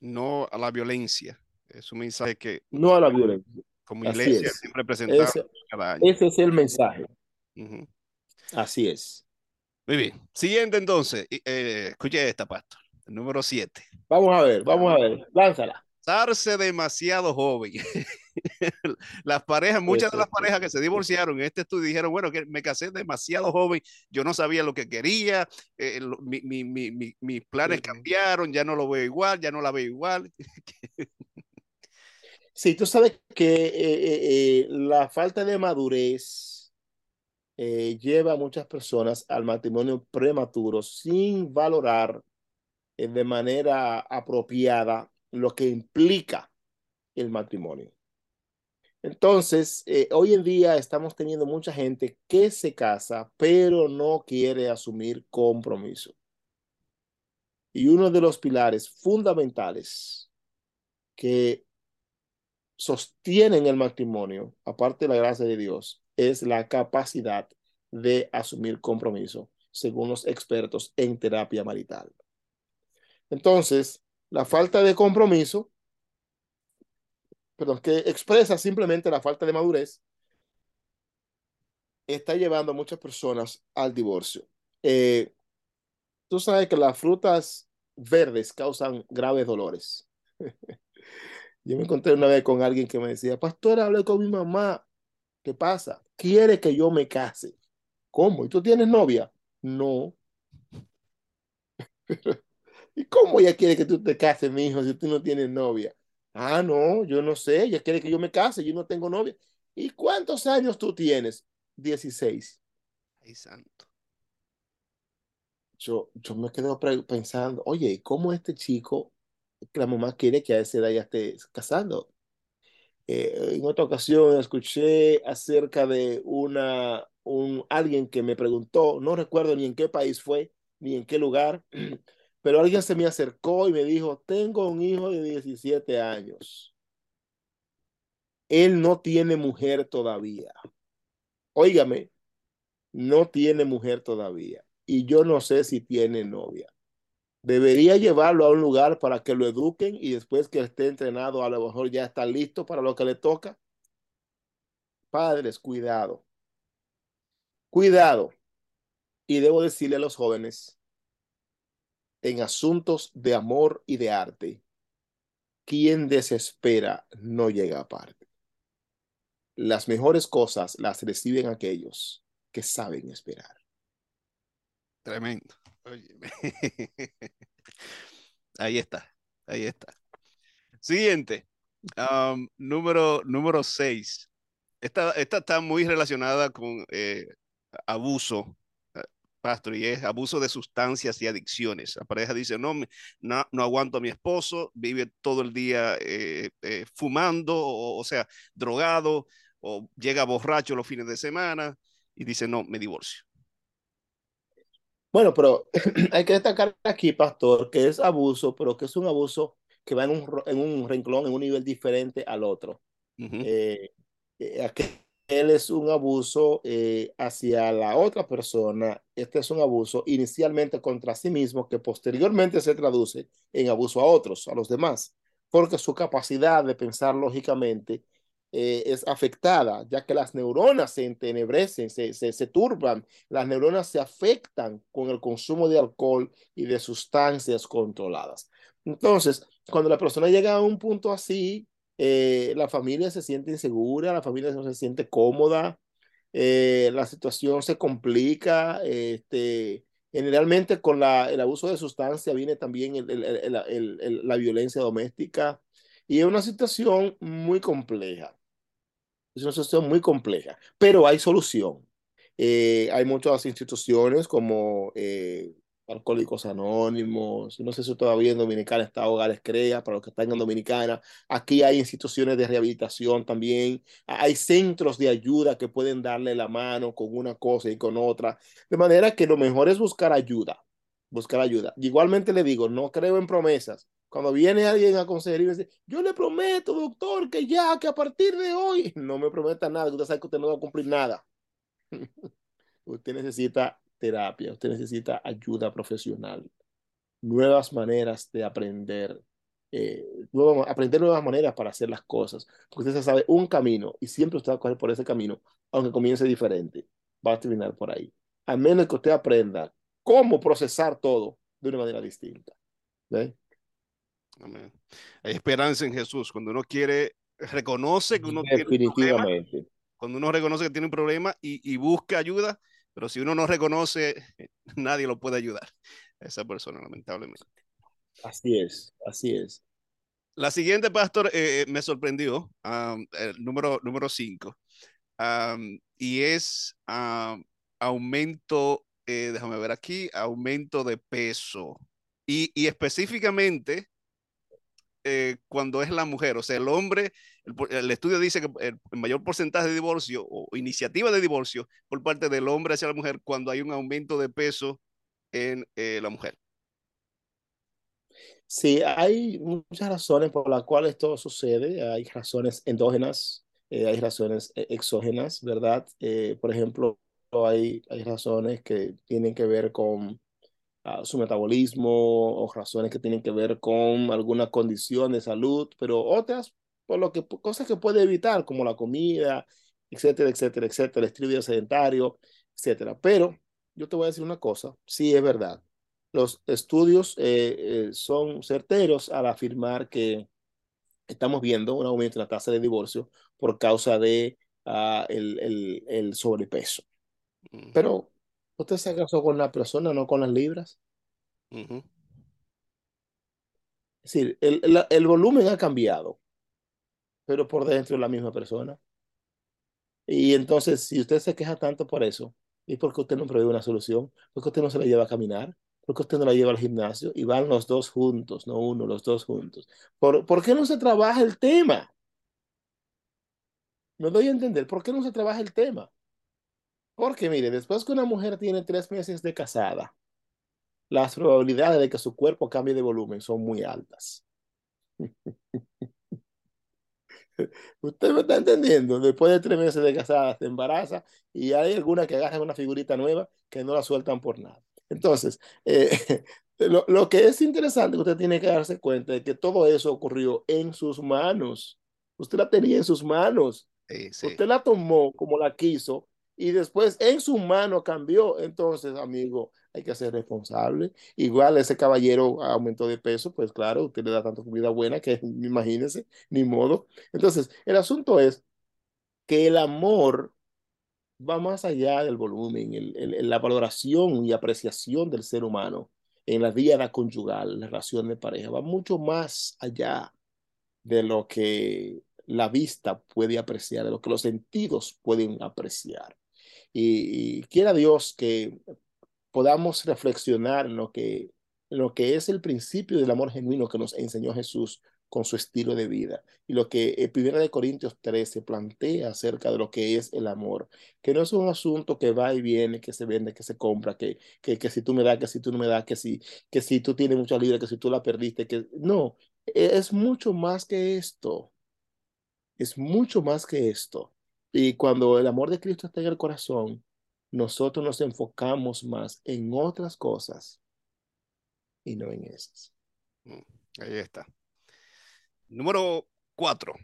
No a la violencia. Es un mensaje que... No a la violencia. Como iglesia siempre presentamos cada año. Ese es el mensaje. Así es. Muy bien. Siguiente entonces. Eh, escuche esta, pastor. El número 7. Vamos a ver, vamos a ver. Lánzala. Casarse demasiado joven. [laughs] las parejas, muchas de las parejas que se divorciaron en este estudio dijeron, bueno, que me casé demasiado joven, yo no sabía lo que quería, eh, mi, mi, mi, mis planes cambiaron, ya no lo veo igual, ya no la veo igual. [laughs] sí, tú sabes que eh, la falta de madurez eh, lleva a muchas personas al matrimonio prematuro sin valorar eh, de manera apropiada lo que implica el matrimonio. Entonces, eh, hoy en día estamos teniendo mucha gente que se casa, pero no quiere asumir compromiso. Y uno de los pilares fundamentales que sostienen el matrimonio, aparte de la gracia de Dios, es la capacidad de asumir compromiso, según los expertos en terapia marital. Entonces, la falta de compromiso, perdón, que expresa simplemente la falta de madurez, está llevando a muchas personas al divorcio. Eh, tú sabes que las frutas verdes causan graves dolores. [laughs] Yo me encontré una vez con alguien que me decía, pastor, hablé con mi mamá ¿Qué pasa? Quiere que yo me case. ¿Cómo? ¿Y tú tienes novia? No. [laughs] ¿Y cómo ella quiere que tú te cases, mi hijo, si tú no tienes novia? Ah, no, yo no sé. Ella quiere que yo me case, yo no tengo novia. ¿Y cuántos años tú tienes? 16. Ay, santo. Yo, yo me quedo pensando, oye, ¿cómo este chico, la mamá quiere que a esa edad ya esté casando? Eh, en otra ocasión escuché acerca de una, un, alguien que me preguntó, no recuerdo ni en qué país fue, ni en qué lugar, [clears throat] pero alguien se me acercó y me dijo, tengo un hijo de 17 años. Él no tiene mujer todavía. Óigame, no tiene mujer todavía. Y yo no sé si tiene novia. Debería llevarlo a un lugar para que lo eduquen y después que esté entrenado, a lo mejor ya está listo para lo que le toca. Padres, cuidado. Cuidado. Y debo decirle a los jóvenes, en asuntos de amor y de arte, quien desespera no llega a parte. Las mejores cosas las reciben aquellos que saben esperar. Tremendo. [laughs] ahí está, ahí está. Siguiente, um, número, número seis. Esta, esta está muy relacionada con eh, abuso, eh, pastor, y es abuso de sustancias y adicciones. La pareja dice, no, no, no aguanto a mi esposo, vive todo el día eh, fumando, o, o sea, drogado, o llega borracho los fines de semana y dice, no, me divorcio. Bueno, pero [clears throat] hay que destacar aquí, pastor, que es abuso, pero que es un abuso que va en un, en un renglón, en un nivel diferente al otro. Uh -huh. eh, eh, aquel es un abuso eh, hacia la otra persona, este es un abuso inicialmente contra sí mismo que posteriormente se traduce en abuso a otros, a los demás, porque su capacidad de pensar lógicamente eh, es afectada, ya que las neuronas se entenebrecen, se, se, se, turban, las neuronas se afectan con el consumo de alcohol y de sustancias controladas. Entonces, cuando la persona llega a un punto así, eh, la familia se siente insegura, la familia no se siente cómoda, eh, la situación se complica, este, generalmente con la, el abuso de sustancia viene también el, el, el, la violencia doméstica y es una situación muy compleja. Es una situación muy compleja, pero hay solución. Eh, hay muchas instituciones como eh, Alcohólicos Anónimos, no sé si todavía en Dominicana está Hogares Crea, para los que están en Dominicana. Aquí hay instituciones de rehabilitación también. Hay centros de ayuda que pueden darle la mano con una cosa y con otra. De manera que lo mejor es buscar ayuda, buscar ayuda. Igualmente le digo, no creo en promesas. Cuando viene alguien a consejería y dice, yo le prometo, doctor, que ya, que a partir de hoy, [laughs] no me prometa nada, usted sabe que usted no va a cumplir nada. [laughs] usted necesita terapia, usted necesita ayuda profesional, nuevas maneras de aprender, eh, aprender nuevas maneras para hacer las cosas, porque usted sabe un camino y siempre usted va a coger por ese camino, aunque comience diferente, va a terminar por ahí, a menos que usted aprenda cómo procesar todo de una manera distinta. ¿Ve? Amén. Hay esperanza en Jesús. Cuando uno quiere, reconoce que uno tiene un problema, cuando uno reconoce que tiene un problema y, y, busca ayuda, pero si uno no reconoce, [laughs] nadie lo puede ayudar. A esa persona, lamentablemente. Así es, así es. La siguiente, pastor, eh, me sorprendió, um, el número 5, número um, y es um, aumento, eh, déjame ver aquí, aumento de peso. Y, y específicamente, eh, cuando es la mujer, o sea, el hombre, el, el, estudio dice que el mayor porcentaje de divorcio o iniciativa de divorcio por parte del hombre hacia la mujer cuando hay un aumento de peso en eh, la mujer. Sí, hay muchas razones por las cuales esto sucede. Hay razones endógenas, eh, hay razones exógenas, ¿verdad? Eh, por ejemplo, hay, hay razones que tienen que ver con uh, su metabolismo o razones que tienen que ver con alguna condición de salud, pero otras por lo que cosas que puede evitar como la comida, etcétera, etcétera, etcétera, el estilo sedentario, etcétera. Pero yo te voy a decir una cosa, sí es verdad. Los estudios eh, eh, son certeros al afirmar que estamos viendo un aumento en la tasa de divorcio por causa de uh, el, el, el sobrepeso. Pero ¿Usted se casó con la persona, no con las libras? Uh -huh. Es decir, el, el, el, volumen ha cambiado, pero por dentro es la misma persona. Y entonces, si usted se queja tanto por eso, ¿y por qué usted no provee una solución? ¿Por qué usted no se la lleva a caminar? ¿Por qué usted no la lleva al gimnasio? Y van los dos juntos, no uno, los dos juntos. ¿Por, ¿por qué no se trabaja el tema? Me doy a entender, ¿por qué no se trabaja el tema? Porque mire, después que una mujer tiene tres meses de casada, las probabilidades de que su cuerpo cambie de volumen son muy altas. [laughs] Usted me está entendiendo. Después de tres meses de casada se embaraza y hay alguna que agarran una figurita nueva que no la sueltan por nada. Entonces, eh, [laughs] lo, lo, que es interesante, usted tiene que darse cuenta de que todo eso ocurrió en sus manos. Usted la tenía en sus manos. Sí, sí. Usted la tomó como la quiso y después en su mano cambió. Entonces, amigo, hay que ser responsable. Igual ese caballero aumentó de peso, pues claro, usted le da tanta comida buena que [laughs] imagínese, ni modo. Entonces, el asunto es que el amor va más allá del volumen, el, el, la valoración y apreciación del ser humano en la vida conyugal, la relación de pareja, va mucho más allá de lo que la vista puede apreciar, de lo que los sentidos pueden apreciar. Y, quiera Dios que podamos reflexionar en lo que, en lo que es el principio del amor genuino que nos enseñó Jesús con su estilo de vida. Y lo que 1 de Corintios 13 plantea acerca de lo que es el amor, que no es un asunto que va y viene, que se vende, que se compra, que, que, que si tú me das, que si tú no me das, que si, que si tú tienes mucha libre, que si tú la perdiste, que no, e, es mucho más que esto. Es mucho más que esto. Y cuando el amor de Cristo está en el corazón, nosotros nos enfocamos más en otras cosas y no en esas. Mm, ahí está. Número cuatro.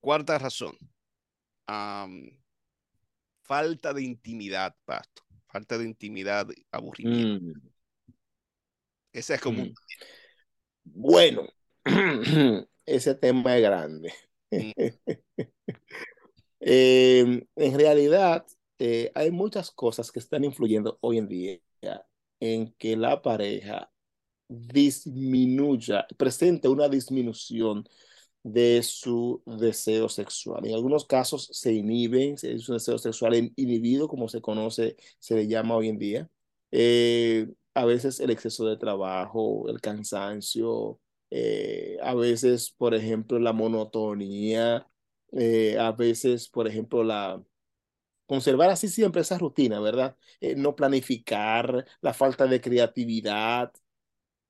Cuarta razón. Um, falta de intimidad, Pasto. Falta de intimidad, aburrimiento. Mm. Ese es como... Mm. Bueno, [clears throat] ese tema es grande. Mm. [laughs] eh, en realidad, eh, hay muchas cosas que están influyendo hoy en día en que la pareja disminuya, presente una disminución de su deseo sexual. En algunos casos se inhiben, es un deseo sexual inhibido, como se conoce, se le llama hoy en día. Eh, a veces el exceso de trabajo, el cansancio, eh, a veces, por ejemplo, la monotonía, eh, a veces, por ejemplo, la conservar así siempre esa rutina, ¿verdad? no planificar, la falta de creatividad,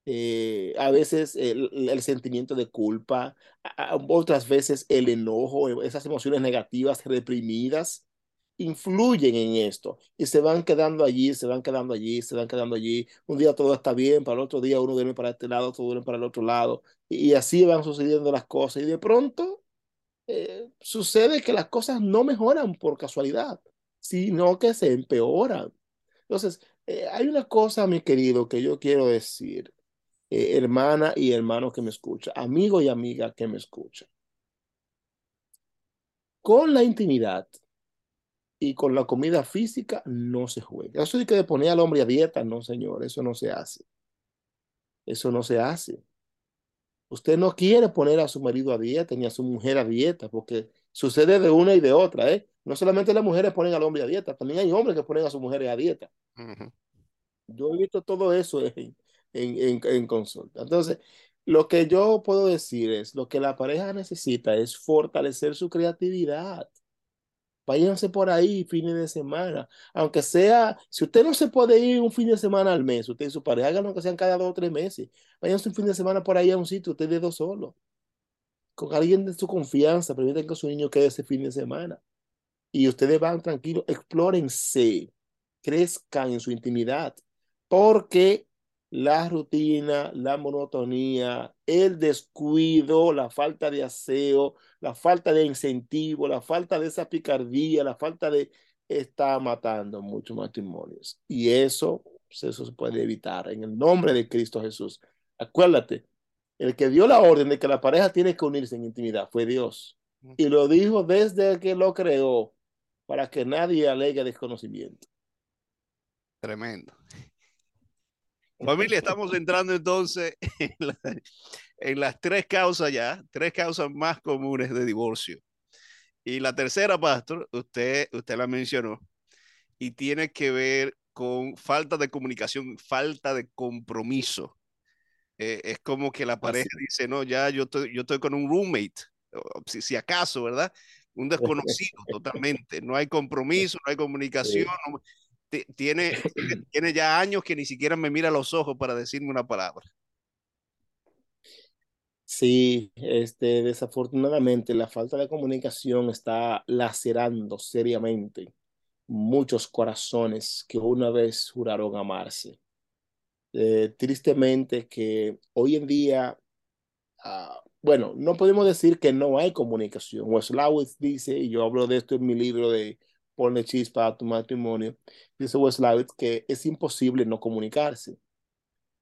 eh, a veces el, el, sentimiento de culpa, a, otras veces el enojo, esas emociones negativas reprimidas, influyen en esto y se van quedando allí, se van quedando allí, se van quedando allí. Un día todo está bien, para el otro día uno duerme para este lado, otro duerme para el otro lado y, así van sucediendo las cosas y de pronto eh, sucede que las cosas no mejoran por casualidad, sino que se empeoran. Entonces, eh, hay una cosa, mi querido, que yo quiero decir eh, hermana y hermano que me escucha, amigo y amiga que me escucha. Con la intimidad y con la comida física no se juega. Eso de que poner al hombre a dieta, no señor, eso no se hace. Eso no se hace. Usted no quiere poner a su marido a dieta ni a su mujer a dieta, porque sucede de una y de otra, ¿eh? No solamente las mujeres ponen al hombre a dieta, también hay hombres que ponen a sus mujeres a dieta. Yo he visto todo eso en, en, en, consulta. Entonces, lo que yo puedo decir es, lo que la pareja necesita es fortalecer su creatividad. Váyanse por ahí fines de semana, aunque sea, si usted no se puede ir un fin de semana al mes, usted y su pareja, háganlo que sean cada dos o tres meses. Váyanse un fin de semana por ahí a un sitio, usted de dos solo. Con alguien de su confianza, permiten que su niño quede ese fin de semana. Y ustedes van tranquilos, explórense, crezcan en su intimidad, porque la rutina, la monotonía, el descuido, la falta de aseo, la falta de incentivo, la falta de esa picardía, la falta de está matando muchos matrimonios. Y eso, pues, eso se puede evitar en el nombre de Cristo Jesús. Acuérdate, el que dio la orden de que la pareja tiene que unirse en intimidad fue Dios. Y lo dijo desde que lo creó, para que nadie alegue desconocimiento. Tremendo. Familia, estamos entrando entonces en, las tres causas ya, tres causas más comunes de divorcio. Y la tercera, Pastor, usted, usted la mencionó, y tiene que ver con falta de comunicación, falta de compromiso. Eh, es como que la pareja dice, no, ya yo estoy, yo estoy con un roommate, si, si acaso, ¿verdad? Un [laughs] desconocido totalmente. No hay compromiso, no hay comunicación. No, tiene, [clears throat] tiene ya años que ni siquiera me mira a los ojos para decirme una palabra. Sí, este, desafortunadamente la falta de comunicación está lacerando seriamente muchos corazones que una vez juraron amarse. Eh, tristemente que hoy en día, uh, bueno, no podemos decir que no hay comunicación. Weslawitz dice, y yo hablo de esto en mi libro de pone chispa a tu matrimonio, dice Westlaw que es imposible no comunicarse.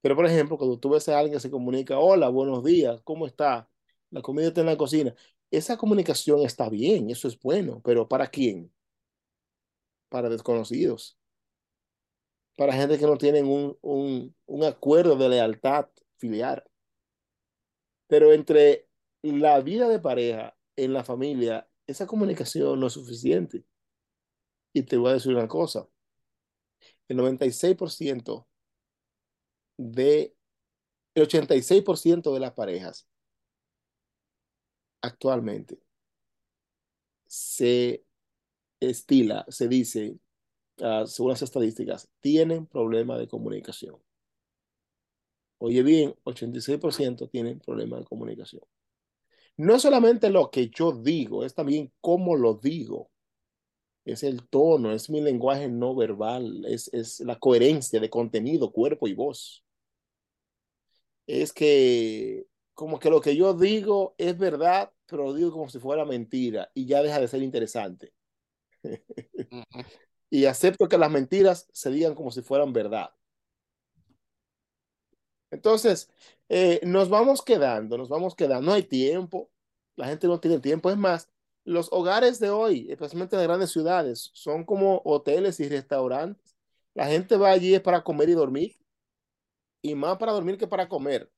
Pero, por ejemplo, cuando tú ves a alguien que se comunica, hola, buenos días, ¿cómo está? La comida está en la cocina. Esa comunicación está bien, eso es bueno, pero ¿para quién? para desconocidos, para gente que no tienen un, un, un acuerdo de lealtad filial. Pero entre la vida de pareja en la familia, esa comunicación no es suficiente. Y te voy a decir una cosa, el 96% de, el 86% de las parejas actualmente se estila, se dice, uh, según las estadísticas, tienen problemas de comunicación. Oye bien, 86% tienen problemas de comunicación. No es solamente lo que yo digo, es también cómo lo digo. Es el tono, es mi lenguaje no verbal, es, es la coherencia de contenido, cuerpo y voz. Es que como que lo que yo digo es verdad, pero lo digo como si fuera mentira y ya deja de ser interesante. y acepto que las mentiras se digan como si fueran verdad. Entonces, eh, nos vamos quedando, nos vamos quedando. No hay tiempo, la gente no tiene tiempo. Es más, los hogares de hoy, especialmente en grandes ciudades, son como hoteles y restaurantes. La gente va allí es para comer y dormir, y más para dormir que para comer.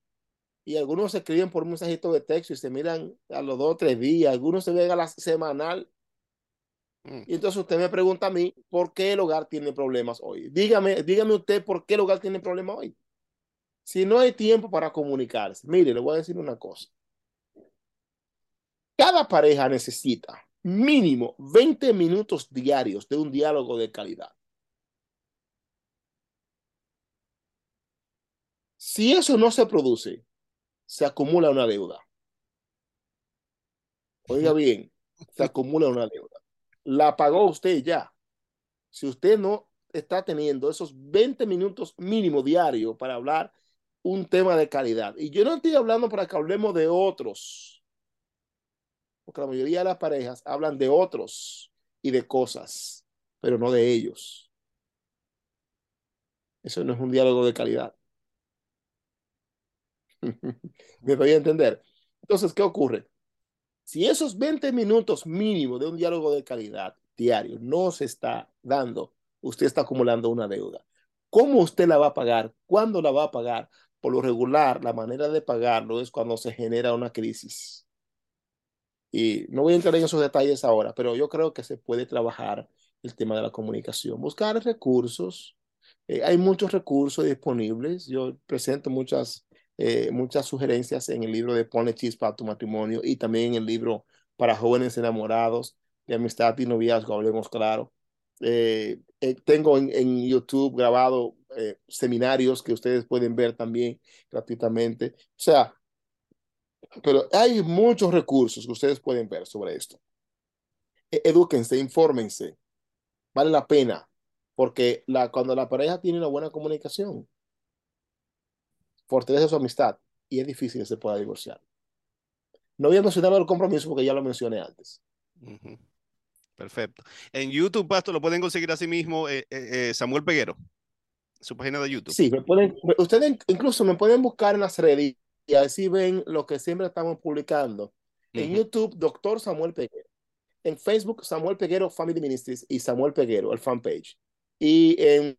Y algunos se escriben por un mensajito de texto y se miran a los dos o tres días, algunos se ven a la semanal. Mm. Y entonces usted me pregunta a mí, ¿por qué el hogar tiene problemas hoy? Dígame, dígame usted por qué el hogar tiene problemas hoy. Si no hay tiempo para comunicarse, mire, le voy a decir una cosa. Cada pareja necesita mínimo 20 minutos diarios de un diálogo de calidad. Si eso no se produce, se acumula una deuda. Oiga bien, se acumula una deuda. La pagó usted ya. Si usted no está teniendo esos 20 minutos mínimo diario para hablar un tema de calidad. Y yo no estoy hablando para que hablemos de otros, porque la mayoría de las parejas hablan de otros y de cosas, pero no de ellos. Eso no es un diálogo de calidad. [laughs] Me voy a entender. Entonces, ¿qué ocurre? Si esos 20 minutos mínimo de un diálogo de calidad diario no se está dando, usted está acumulando una deuda. ¿Cómo usted la va a pagar? ¿Cuándo la va a pagar? Por lo regular, la manera de pagarlo es cuando se genera una crisis. Y no voy a entrar en esos detalles ahora, pero yo creo que se puede trabajar el tema de la comunicación, buscar recursos. Eh, hay muchos recursos disponibles. Yo presento muchas, eh, muchas sugerencias en el libro de Pone Chispa a tu matrimonio y también en el libro para jóvenes enamorados de amistad y noviazgo, hablemos claro. Eh, eh, tengo en, en, YouTube grabado eh, seminarios que ustedes pueden ver también gratuitamente. O sea, pero hay muchos recursos que ustedes pueden ver sobre esto. E edúquense, infórmense. Vale la pena, porque la, cuando la pareja tiene una buena comunicación, fortalece su amistad y es difícil que se pueda divorciar. No voy a mencionar el compromiso porque ya lo mencioné antes. Uh -huh. Perfecto. En YouTube, Pastor, lo pueden conseguir así mismo eh, eh, eh, Samuel Peguero, su página de YouTube. Sí, me pueden, ustedes incluso me pueden buscar en las redes y así ven lo que siempre estamos publicando. En uh -huh. YouTube, Doctor Samuel Peguero. En Facebook, Samuel Peguero Family Ministries y Samuel Peguero, el fanpage. Y en,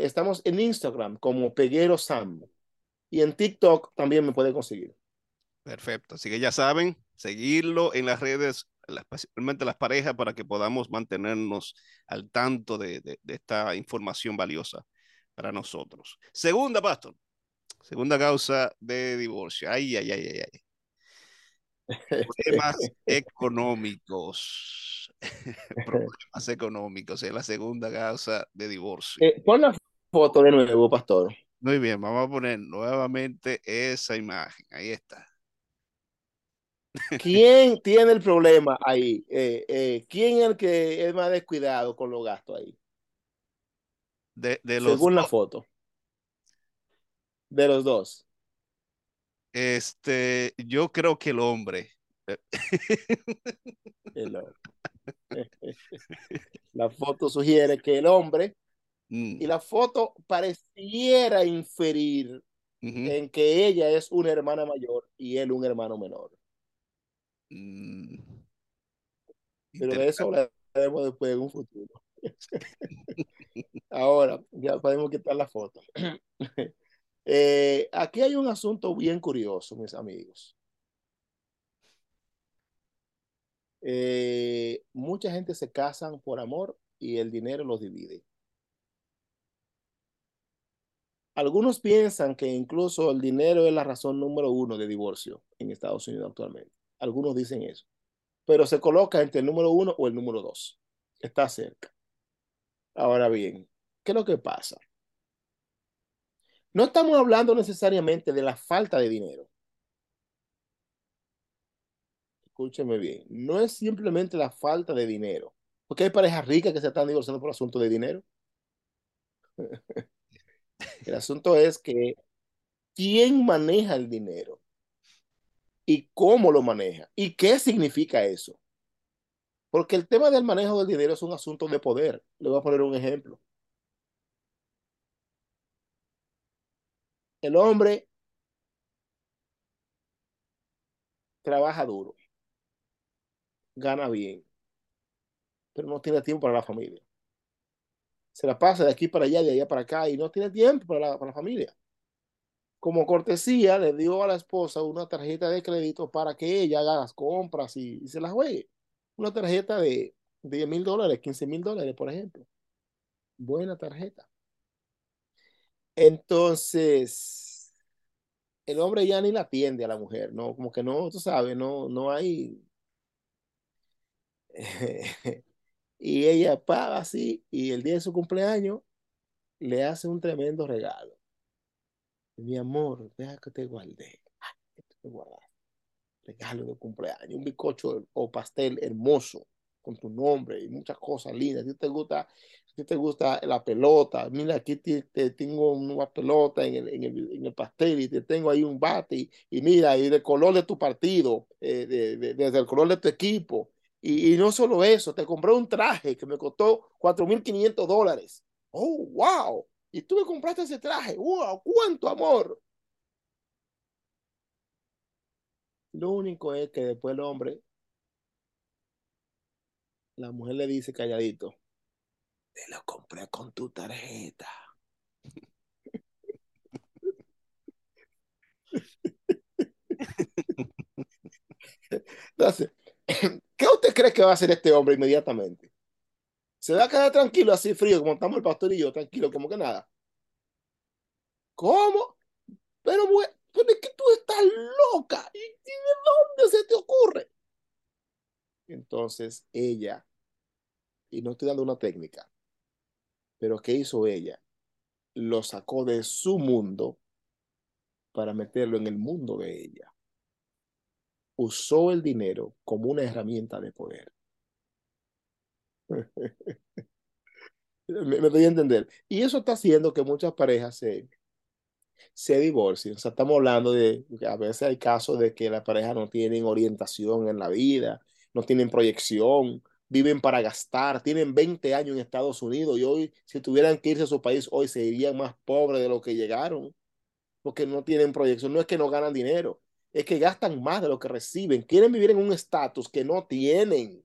estamos en Instagram como Peguero Sam. Y en TikTok también me pueden conseguir. Perfecto. Así que ya saben, seguirlo en las redes especialmente las parejas, para que podamos mantenernos al tanto de, de, de, esta información valiosa para nosotros. Segunda, Pastor. Segunda causa de divorcio. Ay, ay, ay, ay, ay. Problemas [laughs] económicos. [laughs] Problemas económicos es la segunda causa de divorcio. Eh, pon la foto de nuevo, Pastor. Muy bien, vamos a poner nuevamente esa imagen. Ahí está. ¿Quién [laughs] tiene el problema ahí? Eh, eh, ¿Quién es el que es más descuidado con los gastos ahí? De, de los Según la foto. De los dos. Este, yo creo que el hombre. [laughs] El hombre. [laughs] La foto sugiere que el hombre mm. y la foto pareciera inferir uh -huh. en que ella es una hermana mayor y él un hermano menor. Mm. Pero de eso hablaremos después en un futuro. [laughs] Ahora, ya podemos quitar la foto. Eh, aquí hay un asunto bien curioso, mis amigos. Eh, mucha gente se casan por amor y el dinero los divide. Algunos piensan que incluso el dinero es la razón número uno de divorcio en Estados Unidos actualmente. Algunos dicen eso. Pero se coloca entre el número uno o el número dos. Está cerca. Ahora bien, ¿qué es lo que pasa? No estamos hablando necesariamente de la falta de dinero. Escúcheme bien, no es simplemente la falta de dinero, porque hay parejas ricas que se están divorciando por asunto de dinero. [laughs] El asunto es que quién maneja el dinero y cómo lo maneja y qué significa eso. Porque el tema del manejo del dinero es un asunto de poder. Le voy a poner un ejemplo. El hombre trabaja duro, gana bien, pero no tiene tiempo para la familia. Se la pasa de aquí para allá, de allá para acá y no tiene tiempo para la, familia. Como cortesía, le dio a la esposa una tarjeta de crédito para que ella haga las compras y, y se las juegue. Una tarjeta de 10 mil dólares, 15 mil dólares, por ejemplo. Buena tarjeta. Entonces, el hombre ya ni la atiende a la mujer, ¿no? Como que no, tú sabes, no, no hay... [laughs] y ella paga así y el día de su cumpleaños le hace un tremendo regalo. Mi amor, deja que te guarde. Regalo de cumpleaños, un bizcocho o pastel hermoso con tu nombre y muchas cosas lindas. Ti te gusta, si te gusta la pelota, mira, aquí te, te tengo una pelota en el, en, el, en el, pastel y te tengo ahí un bate y, y mira, y de color de tu partido, eh, de, de, desde el color de tu equipo. Y, y, no solo eso, te compré un traje que me costó 4.500 dólares. Oh, wow. Y tú me compraste ese traje. Wow, cuánto amor. Lo único es que después el hombre la mujer le dice calladito, te lo compré con tu tarjeta. [laughs] Entonces, [clears throat] ¿qué usted cree que va a hacer este hombre inmediatamente? ¿Se va a quedar tranquilo así frío como estamos el pastor y yo, tranquilo, como que nada? ¿Cómo? Pero, pero es que tú estás loca. ¿Y, y de dónde se te ocurre? Entonces ella, y no estoy dando una técnica, pero ¿qué hizo ella? Lo sacó de su mundo para meterlo en el mundo de ella. Usó el dinero como una herramienta de poder. [laughs] me, me doy a entender. Y eso está haciendo que muchas parejas se, se divorcien. O sea, estamos hablando de que a veces hay casos de que las parejas no tienen orientación en la vida, no tienen proyección, viven para gastar, tienen 20 años en Estados Unidos y hoy, si tuvieran que irse a su país, hoy serían más pobres de lo que llegaron, porque no tienen proyección. No es que no ganan dinero, es que gastan más de lo que reciben. Quieren vivir en un estatus que no tienen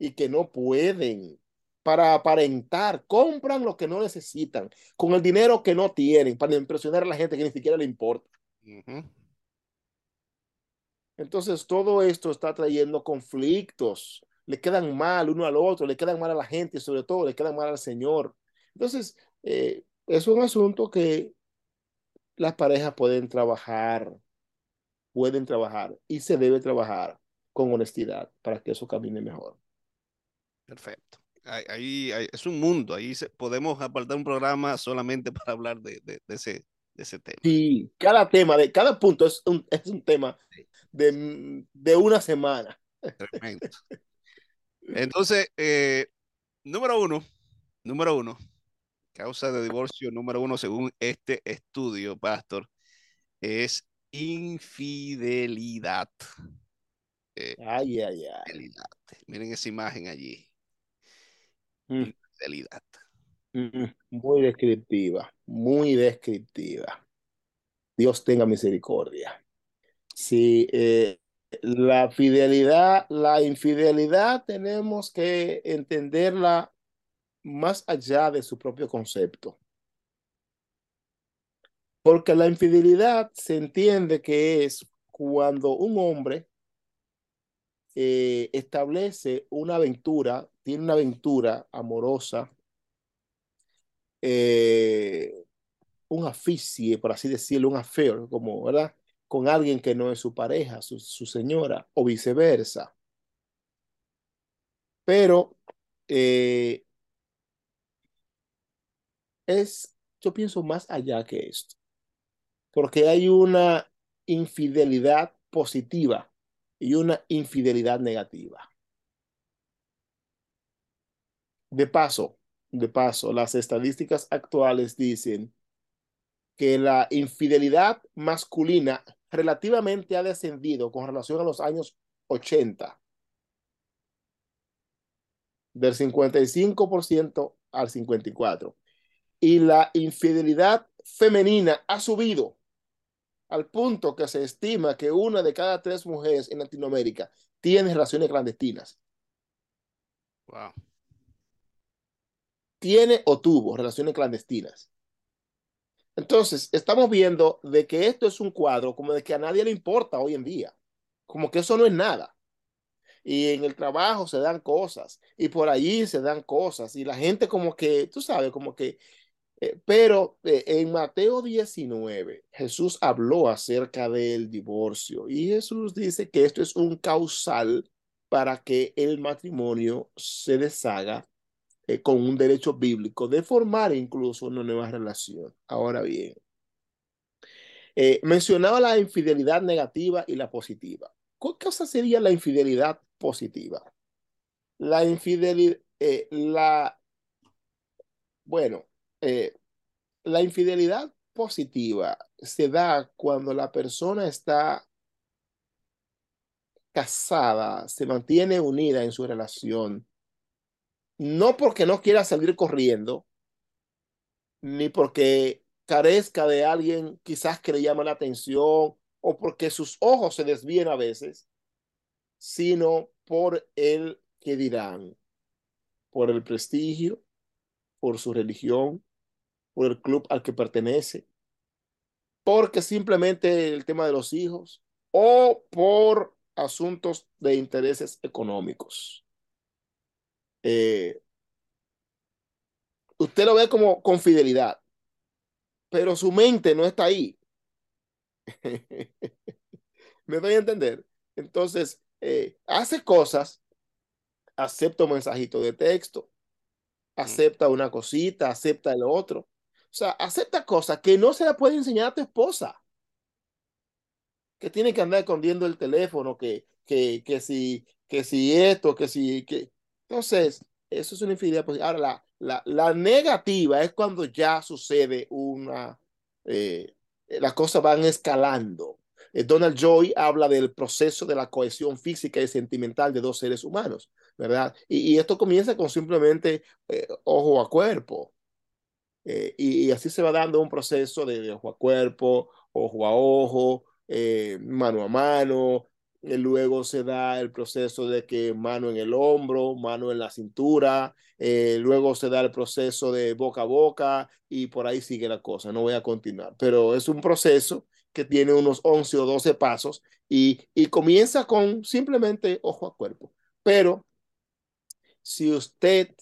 y que no pueden para aparentar, compran lo que no necesitan, con el dinero que no tienen, para impresionar a la gente que ni siquiera le importa. Uh -huh. Entonces todo esto está trayendo conflictos, le quedan mal uno al otro, le quedan mal a la gente sobre todo le quedan mal al Señor. Entonces eh, es un asunto que las parejas pueden trabajar, pueden trabajar y se debe trabajar con honestidad para que eso camine mejor. Perfecto. Ahí, ahí es un mundo, ahí se, podemos apartar un programa solamente para hablar de, de, de, ese, de ese tema. Sí, cada tema, de cada punto es un, es un tema de, de una semana. Tremendo. [laughs] Entonces, eh, número uno, número uno, causa de divorcio número uno según este estudio, Pastor, es infidelidad. Eh, ay, ay, ay. Infidelidad. Miren esa imagen allí. Mm. Infidelidad. Mm, muy descriptiva, muy descriptiva. Dios tenga misericordia. Sí, eh, la fidelidad, la infidelidad tenemos que entenderla más allá de su propio concepto. Porque la infidelidad se entiende que es cuando un hombre eh, establece una aventura, tiene una aventura amorosa, eh, un aficie, por así decirlo, un affair, como, ¿verdad? Con alguien que no es su pareja, su, señora, o viceversa. Pero eh, es, yo pienso más allá que esto, porque hay una infidelidad positiva y una infidelidad negativa. De paso, de paso, las estadísticas actuales dicen que la infidelidad masculina relativamente ha descendido con relación a los años 80, del 55% al 54%. Y la infidelidad femenina ha subido al punto que se estima que una de cada tres mujeres en Latinoamérica tiene relaciones clandestinas. Wow. Tiene o tuvo relaciones clandestinas. Entonces, estamos viendo de que esto es un cuadro como de que a nadie le importa hoy en día, como que eso no es nada. Y en el trabajo se dan cosas, y por allí se dan cosas, y la gente como que, tú sabes, como que, eh, pero eh, en Mateo 19, Jesús habló acerca del divorcio, y Jesús dice que esto es un causal para que el matrimonio se deshaga eh, con un derecho bíblico de formar incluso una nueva relación. Ahora bien, eh, mencionaba la infidelidad negativa y la positiva. ¿Qué cosa sería la infidelidad positiva? La infidelidad, eh, la, bueno, la infidelidad positiva se da cuando la persona está casada, se mantiene unida en su relación no porque no quiera salir corriendo, ni porque carezca de alguien quizás que le llame la atención o porque sus ojos se desvíen a veces, sino por el que dirán, por el prestigio, por su religión, por el club al que pertenece, porque simplemente el tema de los hijos o por asuntos de intereses económicos. Eh, usted lo ve como con fidelidad, pero su mente no está ahí. [laughs] ¿Me doy a entender? Entonces, eh, hace cosas, acepta un mensajito de texto, acepta una cosita, acepta el otro. O sea, acepta cosas que no se la puede enseñar a tu esposa. Que tiene que andar escondiendo el teléfono, que, que, que si, que si esto, que si, que, entonces, eso es una infidelidad Ahora, la, la, la, negativa es cuando ya sucede una, eh, las cosas van escalando. Eh, Donald Joy habla del proceso de la cohesión física y sentimental de dos seres humanos, ¿verdad? Y, y esto comienza con simplemente eh, ojo a cuerpo. Eh, y, y, así se va dando un proceso de, de ojo a cuerpo, ojo a ojo, eh, mano a mano, luego se da el proceso de que mano en el hombro, mano en la cintura, eh, luego se da el proceso de boca a boca y por ahí sigue la cosa, no voy a continuar, pero es un proceso que tiene unos 11 o 12 pasos y, y comienza con simplemente ojo a cuerpo, pero si usted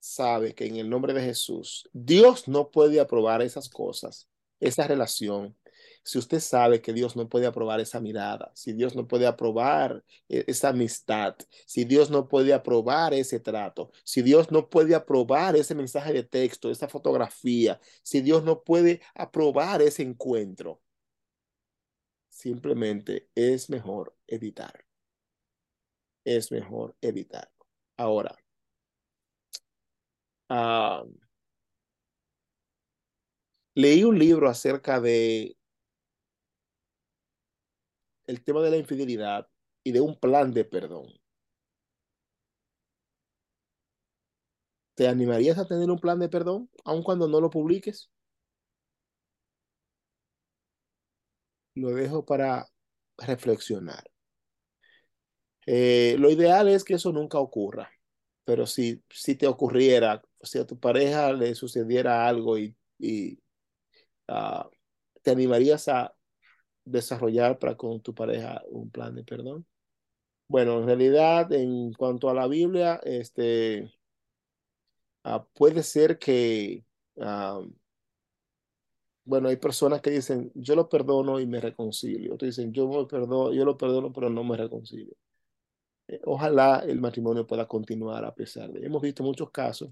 sabe que en el nombre de Jesús Dios no puede aprobar esas cosas, esa relación, si usted sabe que Dios no puede aprobar esa mirada, si Dios no puede aprobar eh, esa amistad, si Dios no puede aprobar ese trato, si Dios no puede aprobar ese mensaje de texto, esa fotografía, si Dios no puede aprobar ese encuentro, simplemente es mejor evitar. Es mejor evitar. Ahora, uh, leí un libro acerca de el tema de la infidelidad y de un plan de perdón. ¿Te animarías a tener un plan de perdón, aun cuando no lo publiques? Lo dejo para reflexionar. Eh, lo ideal es que eso nunca ocurra. pero si, si te ocurriera, si a tu pareja le sucediera algo y, y uh, te animarías a desarrollar para con tu pareja un plan de perdón. Bueno, en realidad, en cuanto a la Biblia, este, uh, puede ser que, uh, bueno, hay personas que dicen, yo lo perdono y me reconcilio. Otros dicen, yo, me perdono, yo lo perdono, pero no me reconcilio. Eh, ojalá el matrimonio pueda continuar a pesar de. Hemos visto muchos casos,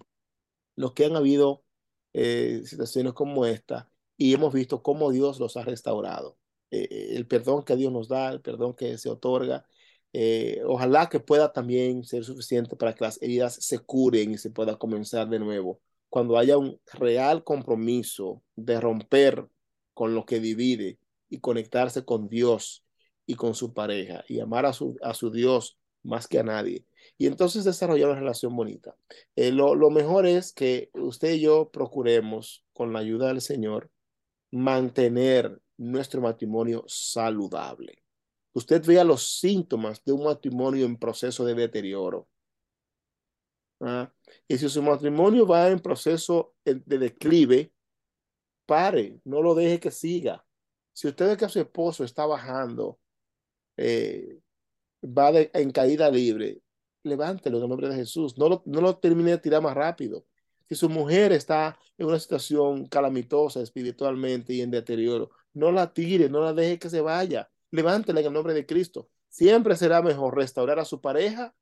los que han habido eh, situaciones como esta, y hemos visto cómo Dios los ha restaurado. Eh, el perdón que Dios nos da, el perdón que se otorga, eh, ojalá que pueda también ser suficiente para que las heridas se curen y se pueda comenzar de nuevo. Cuando haya un real compromiso de romper con lo que divide y conectarse con Dios y con su pareja y amar a su, a su Dios más que a nadie. Y entonces desarrollar una relación bonita. Eh, lo, lo mejor es que usted y yo procuremos, con la ayuda del Señor, mantener nuestro matrimonio saludable. Usted vea los síntomas de un matrimonio en proceso de deterioro. ¿Ah? Y si su matrimonio va en proceso de declive, pare, no lo deje que siga. Si usted ve que su esposo está bajando, eh, va en caída libre, levántelo en el nombre de Jesús. No lo, no lo termine de tirar más rápido. Si su mujer está en una situación calamitosa espiritualmente y en deterioro, no la tire, no la deje que se vaya. Levántela en el nombre de Cristo. Siempre será mejor restaurar a su pareja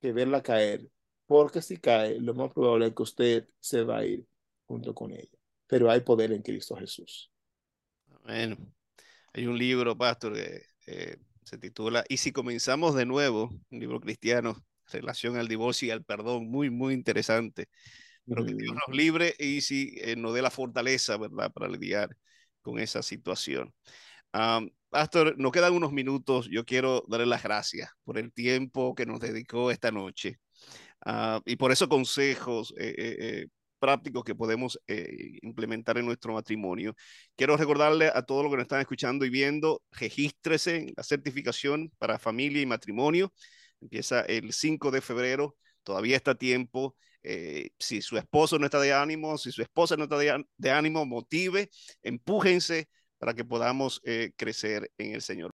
que verla caer, porque si cae, lo más probable es que usted se va a ir junto con ella. Pero hay poder en Cristo Jesús. Bueno, hay un libro, pastor, que eh, se titula Y si comenzamos de nuevo, un libro cristiano, relación al divorcio y al perdón, muy, muy interesante. Pero que Dios nos libre y si eh, nos dé la fortaleza, ¿verdad?, para lidiar con esa situación. Pastor, nos quedan unos minutos. Yo quiero darle las gracias por el tiempo que nos dedicó esta noche uh, y por esos consejos eh, eh, eh prácticos que podemos implementar en nuestro matrimonio. Quiero recordarle a todos los que nos están escuchando y viendo, regístrese en la certificación para familia y matrimonio. Empieza el 5 de febrero, todavía está tiempo. Eh, si su esposo no está de ánimo, si su esposa no está de, ánimo, motive, empújense para que podamos eh, crecer en el Señor.